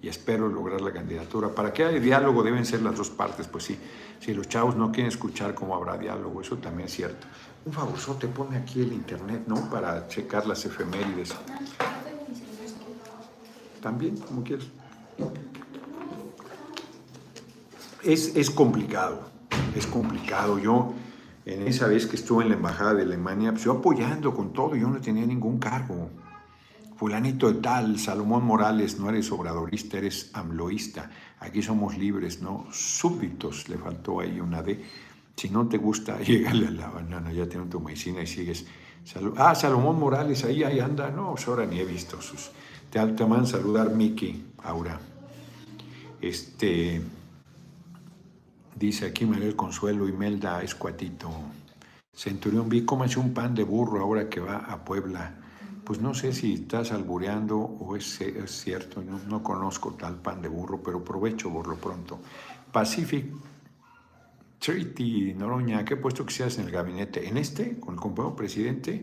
Y espero lograr la candidatura. Para que haya diálogo deben ser las dos partes. Pues sí, si los chavos no quieren escuchar, ¿cómo habrá diálogo? Eso también es cierto. Un favorzote, pone aquí el internet, ¿no? Para checar las efemérides. También, como quieras es, complicado, es complicado. Yo, en esa vez que estuve en la Embajada de Alemania, pues yo apoyando con todo, yo no tenía ningún cargo. Fulanito de tal, Salomón Morales, no eres obradorista, eres amloísta. Aquí somos libres, ¿no? Súbditos, le faltó ahí una D. Si no te gusta, [LAUGHS] llégale a la banana, ya tienes tu medicina y sigues. ah, Salomón Morales, ahí, ahí anda. No, pues ahora ni he visto sus. Te, te saludar Miki, Aura. Este. Dice aquí María Consuelo Imelda Escuatito. Centurión, vi cómo hace un pan de burro ahora que va a Puebla. Pues no sé si estás albureando o es, cierto, no, no, conozco tal pan de burro, pero provecho por lo pronto. Pacific Treaty, Noroña, ¿qué puesto que seas en el gabinete? En este, con el compañero presidente,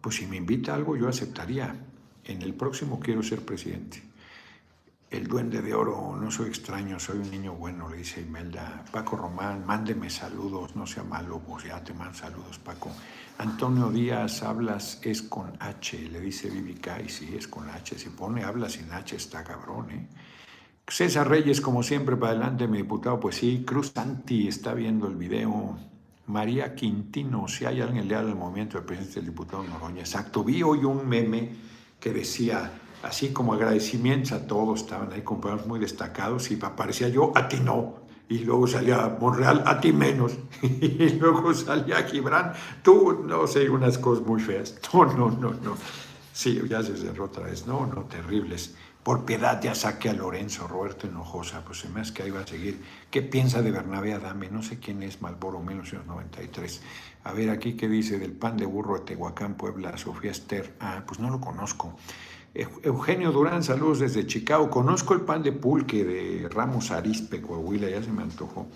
pues si me invita algo yo aceptaría. En el próximo quiero ser presidente. El duende de oro, no soy extraño, soy un niño bueno, le dice Imelda. Paco Román, mándeme saludos, no sea malo, pues ya te mando saludos, Paco. Antonio Díaz, hablas es con H, le dice Vivica, y sí, es con H. Si pone habla sin H, está cabrón, ¿eh? César Reyes, como siempre, para adelante, mi diputado, pues sí. Cruz Santi está viendo el video. María Quintino, si hay alguien leal al movimiento del presidente del diputado Noroña. Exacto, vi hoy un meme que decía así como agradecimientos a todos, estaban ahí compañeros muy destacados y aparecía yo, a ti no, y luego salía Monreal, a ti menos, [LAUGHS] y luego salía Gibran, tú, no sé, unas cosas muy feas, [LAUGHS] no, no, no, no. Sí, ya se cerró otra vez. No, no, terribles. Por piedad ya saque a Lorenzo, Roberto Hinojosa, pues se me hace que ahí va a seguir. ¿Qué piensa de Bernabé Adame? No sé quién es Malboro 1993. A ver aquí qué dice del pan de burro de Tehuacán, Puebla, Sofía Esther. Ah, pues no lo conozco. Eugenio Durán, saludos desde Chicago. Conozco el pan de pulque de Ramos Arispe, Coahuila, ya se me antojó.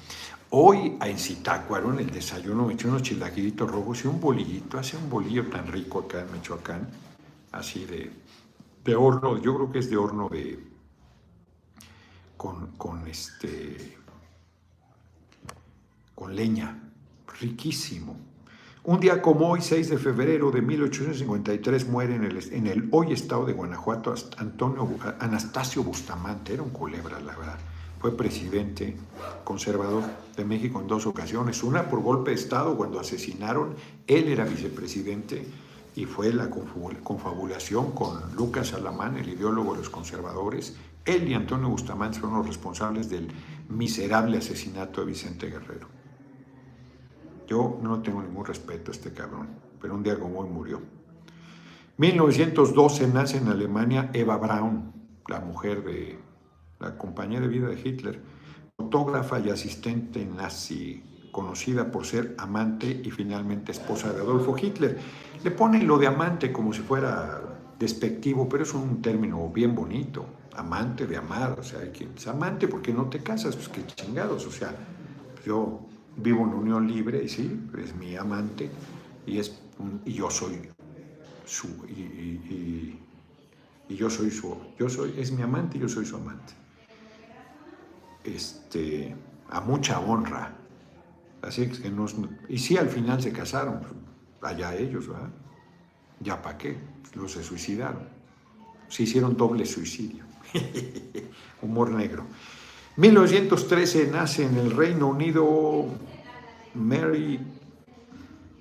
Hoy en Zitácuaro, en el desayuno, me eché unos chilaquilitos rojos y un bolillito. Hace un bolillo tan rico acá en Michoacán, así de de horno, yo creo que es de horno de con, con este con leña, riquísimo. Un día como hoy, 6 de febrero de 1853, muere en el, en el hoy estado de Guanajuato Antonio, Anastasio Bustamante, era un culebra, la verdad. Fue presidente conservador de México en dos ocasiones, una por golpe de Estado cuando asesinaron, él era vicepresidente, y fue la confabulación con Lucas Alamán, el ideólogo de los conservadores. Él y Antonio Bustamante fueron los responsables del miserable asesinato de Vicente Guerrero. Yo no tengo ningún respeto a este cabrón, pero un día como hoy murió. 1912 nace en Alemania Eva Braun, la mujer de la compañera de vida de Hitler, fotógrafa y asistente nazi conocida por ser amante y finalmente esposa de Adolfo Hitler. Le ponen lo de amante como si fuera despectivo, pero es un término bien bonito. Amante de amar, o sea, hay quien es amante porque no te casas, pues qué chingados, o sea, yo vivo en unión libre y sí, es mi amante y, es, y yo soy su, y, y, yo soy su, yo soy, es mi amante y yo soy su amante. Este, a mucha honra, Así que no, y sí, al final se casaron, allá ellos. Ya para qué, los se suicidaron. Se hicieron doble suicidio. [LAUGHS] Humor negro. 1913 nace en el Reino Unido Mary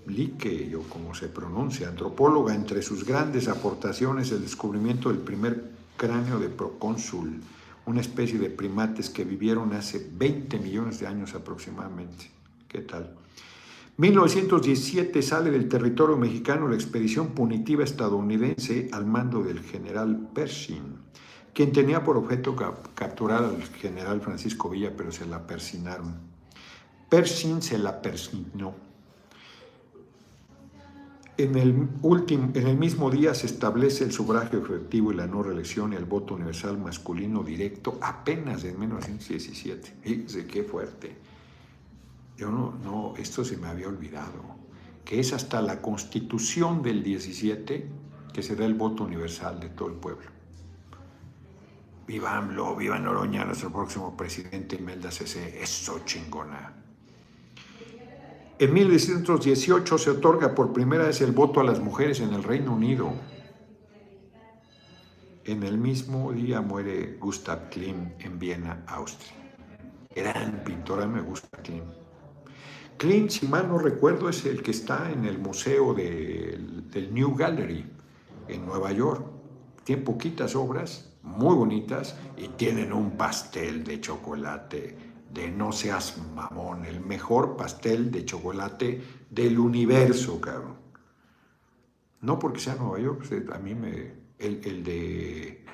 Leakey, o como se pronuncia, antropóloga, entre sus grandes aportaciones el descubrimiento del primer cráneo de procónsul, una especie de primates que vivieron hace 20 millones de años aproximadamente. ¿Qué tal? 1917 sale del territorio mexicano la expedición punitiva estadounidense al mando del general Pershing, quien tenía por objeto capturar al general Francisco Villa, pero se la persinaron. Pershing se la persinó. En el, último, en el mismo día se establece el sufragio efectivo y la no reelección y el voto universal masculino directo apenas en 1917. Fíjense qué fuerte. Yo no, no, esto se me había olvidado, que es hasta la constitución del 17 que se da el voto universal de todo el pueblo. Viva AMLO, viva Noroña, nuestro próximo presidente Imelda CC, eso chingona. En 1918 se otorga por primera vez el voto a las mujeres en el Reino Unido. En el mismo día muere Gustav Klim en Viena, Austria. Gran pintora, me gusta Klim. Clint, si mal no recuerdo, es el que está en el museo del New Gallery en Nueva York. Tiene poquitas obras, muy bonitas, y tienen un pastel de chocolate de no seas mamón, el mejor pastel de chocolate del universo, cabrón. No porque sea Nueva York, pues, a mí me. El, de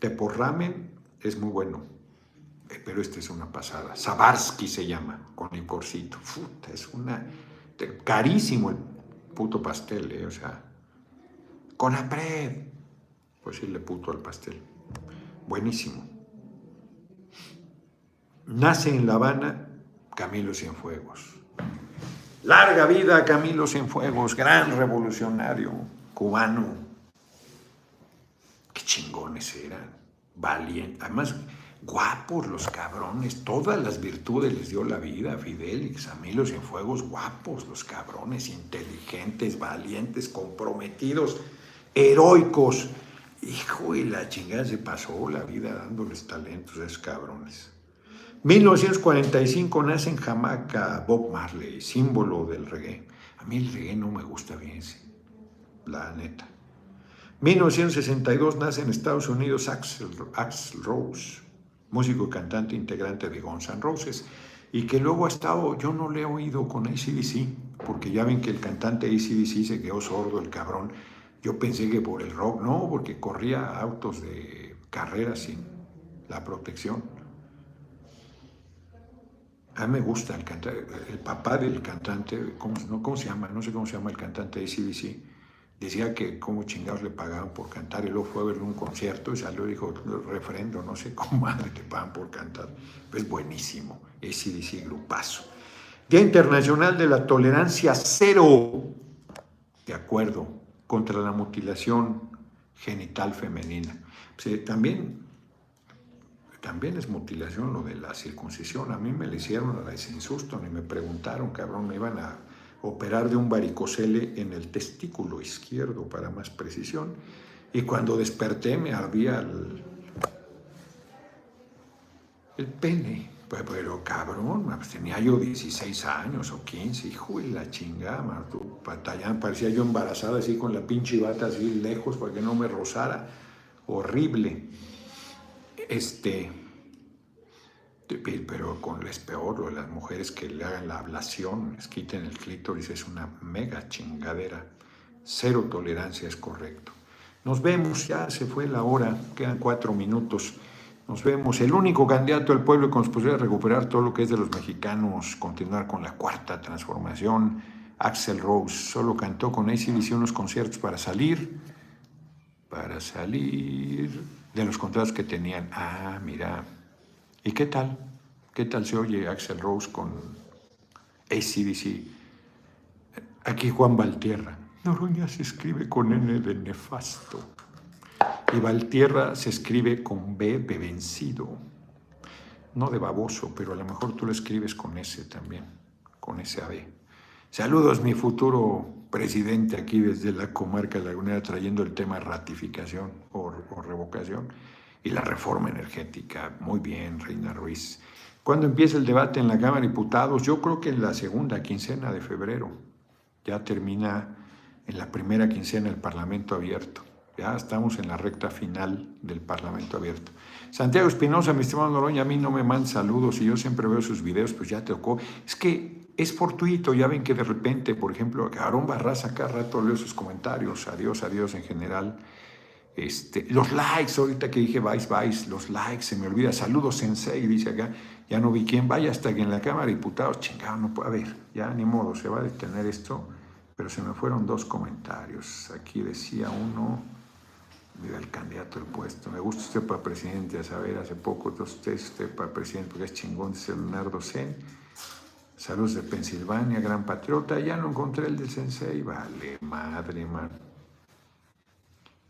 Teporramen es muy bueno pero este es una pasada. Sabarsky se llama, con el corcito. Puta, es una... Carísimo el puto pastel, ¿eh? O sea, con apred. Pues puto al pastel. Buenísimo. Nace en La Habana Camilo Cienfuegos. Larga vida Camilo Cienfuegos, gran revolucionario cubano. Qué chingones eran. Valiente. Además, guapos los cabrones, todas las virtudes les dio la vida a Fidel y Camilo Cienfuegos, guapos los cabrones, inteligentes, valientes, comprometidos, heroicos. Hijo y la chingada se pasó la vida dándoles talentos a esos cabrones. 1945 nace en Jamaica Bob Marley, símbolo del reggae. A mí el reggae no me gusta bien, la neta. 1962 nace en Estados Unidos Axel, Axel Rose, músico y cantante integrante de Guns Roses, y que luego ha estado, yo no le he oído con ACDC, porque ya ven que el cantante ACDC se quedó sordo, el cabrón, Yo pensé que por el rock, no, porque corría autos de carrera sin la protección. A mí me gusta el cantante, el papá del cantante, ¿cómo, no, ¿cómo se llama? No sé cómo se llama el cantante de CBC. Decía que cómo chingados le pagaban por cantar y luego fue a ver un concierto y salió y dijo, referendo, no sé cómo madre te pagan por cantar. Es buenísimo, ACDC grupazo. Día Internacional de la Tolerancia Cero. De acuerdo, contra la mutilación genital femenina. También también es mutilación lo de la circuncisión. A mí me le hicieron a la sin susto, ni me preguntaron, cabrón, me iban a operar de un varicocele en el testículo izquierdo, para más precisión. Y cuando desperté me ardía el, el pene. Pues, pero cabrón, tenía yo 16 años o 15, hijo de la chingada, parecía yo embarazada así con la pinche bata así lejos para que no me rozara. Horrible. Este, pero con es peor, lo de las mujeres que le hagan la ablación, les quiten el clítoris, es una mega chingadera. Cero tolerancia es correcto. Nos vemos, ya se fue la hora, quedan cuatro minutos. Nos vemos. El único candidato del pueblo que nos pudiera recuperar todo lo que es de los mexicanos, continuar con la cuarta transformación, Axel Rose, solo cantó con ACDC unos conciertos para salir, para salir de los contratos que tenían. Ah, mira. ¿Y qué tal? ¿Qué tal se oye Axel Rose con ACDC? Aquí Juan Valtierra. Noroña se escribe con N de nefasto. Y Valtierra se escribe con B de vencido. No de baboso, pero a lo mejor tú lo escribes con S también, con ese AB. Saludos, mi futuro presidente aquí desde la comarca lagunera trayendo el tema ratificación o, revocación y la reforma energética. Muy bien, Reina Ruiz. ¿Cuándo empieza el debate en la Cámara de Diputados? Yo creo que en la segunda quincena de febrero. Ya termina en la primera quincena el Parlamento abierto. Ya estamos en la recta final del Parlamento abierto. Santiago Espinosa, mi estimado Noroña, a mí no me mandan saludos y yo siempre veo sus videos, pues ya te tocó. Es que es fortuito, ya ven que de repente, por ejemplo, Aarón Barraza cada rato leo sus comentarios, adiós, adiós en general. Este, los likes, ahorita que dije vais, vais, los likes, se me olvida, saludos sensei, dice acá, ya no vi quién vaya hasta que en la Cámara de Diputados, chingado, no puede haber, ya ni modo, se va a detener esto, pero se me fueron dos comentarios. Aquí decía uno, mira el candidato del puesto, me gusta usted para presidente, a saber, hace poco usted, usted para presidente porque es chingón, dice Leonardo Sen. Saludos de Pensilvania, gran patriota. Ya no encontré el del Sensei. Vale, madre, man.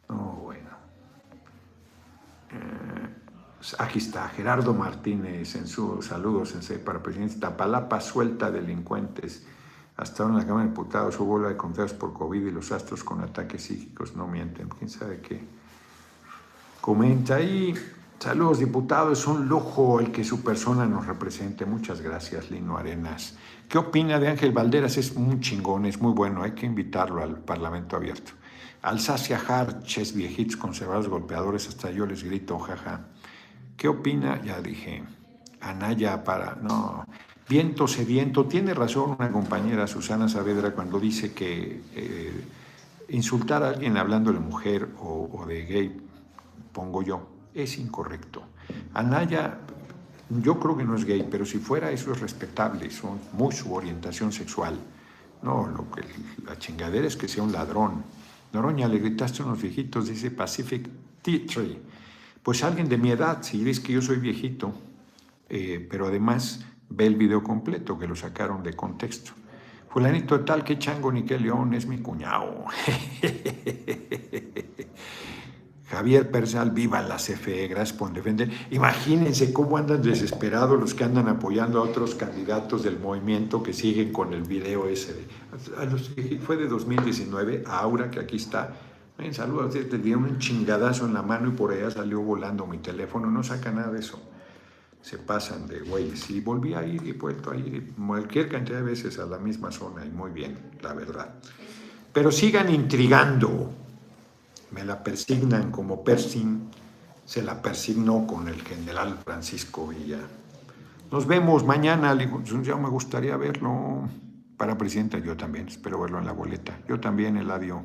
No, bueno. Eh, aquí está, Gerardo Martínez en su saludo, Sensei, para presidente. Tapalapa suelta delincuentes. Hasta ahora en la Cámara de Diputados hubo bola de contagios por COVID y los astros con ataques psíquicos no mienten. ¿Quién sabe qué? Comenta ahí. Saludos, diputados. Es un lujo el que su persona nos represente. Muchas gracias, Lino Arenas. ¿Qué opina de Ángel Valderas? Es muy chingón, es muy bueno. Hay que invitarlo al Parlamento abierto. Alsacia Harches, viejitos conservadores golpeadores, hasta yo les grito, jaja. ¿Qué opina? Ya dije. Anaya para. No. Viento sediento. Tiene razón una compañera, Susana Saavedra, cuando dice que eh, insultar a alguien hablando de mujer o de gay, pongo yo es incorrecto. Anaya, yo creo que no es gay, pero si fuera eso es respetable, son muy su orientación sexual. No, lo que la chingadera es que sea un ladrón. Noroña, le gritaste a unos viejitos, dice Pacific Tea Tree. Pues alguien de mi edad, si dices que yo soy viejito, eh, pero además ve el video completo, que lo sacaron de contexto. Fulanito tal, que chango ni que león, es mi cuñado. [LAUGHS] Javier Persal, viva la CFE, gracias por defender. Imagínense cómo andan desesperados los que andan apoyando a otros candidatos del movimiento que siguen con el video ese. fue de 2019, a Aura, que aquí está. En saludos, te dieron un chingadazo en la mano y por allá salió volando mi teléfono. No saca nada de eso. Se pasan de güeyes. Y volví a ir y vuelto a ir cualquier cantidad de veces a la misma zona y muy bien, la verdad. Pero sigan intrigando me la persignan como Persin, se la persignó con el general Francisco Villa. Nos vemos mañana, ya me gustaría verlo para presidenta, yo también, espero verlo en la boleta, yo también, Eladio.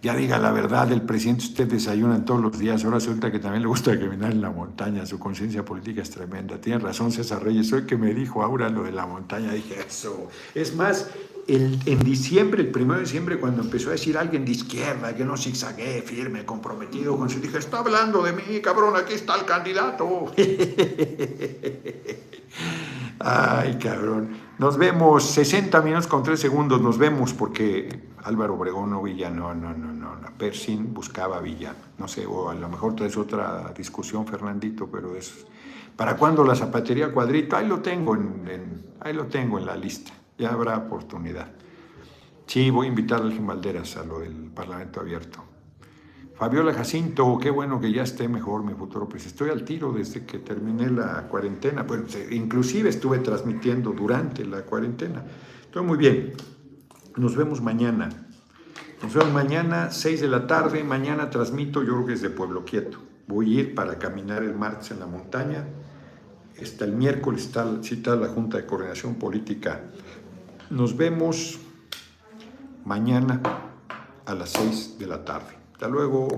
ya diga la verdad, el presidente usted desayuna todos los días, ahora resulta que también le gusta caminar en la montaña, su conciencia política es tremenda. Tiene razón César Reyes, hoy que me dijo ahora lo de la montaña, dije eso. Es más, el, en diciembre, el primero de diciembre, cuando empezó a decir alguien de izquierda, que no zigzagué, firme, comprometido con su, dije, está hablando de mí, cabrón, aquí está el candidato. [LAUGHS] Ay, cabrón. Nos vemos 60 minutos con 3 segundos. Nos vemos porque Álvaro Obregón no Villa, no, no, no, no. Persin buscaba Villa. No sé, o a lo mejor traes otra discusión, Fernandito, pero es. ¿Para cuándo la zapatería cuadrito? Ahí lo tengo en, ahí lo tengo en la lista. Ya habrá oportunidad. Sí, voy a invitar a Algin Valderas a lo del Parlamento Abierto. Fabiola Jacinto, qué bueno que ya esté mejor mi futuro pues Estoy al tiro desde que terminé la cuarentena. Bueno, inclusive estuve transmitiendo durante la cuarentena. Estoy muy bien. Nos vemos mañana. Nos vemos mañana, 6 de la tarde. Mañana transmito, yo creo desde Pueblo Quieto. Voy a ir para caminar el martes en la montaña. Hasta el miércoles está citada la Junta de Coordinación Política. Nos vemos mañana a las 6 de la tarde. Hasta luego.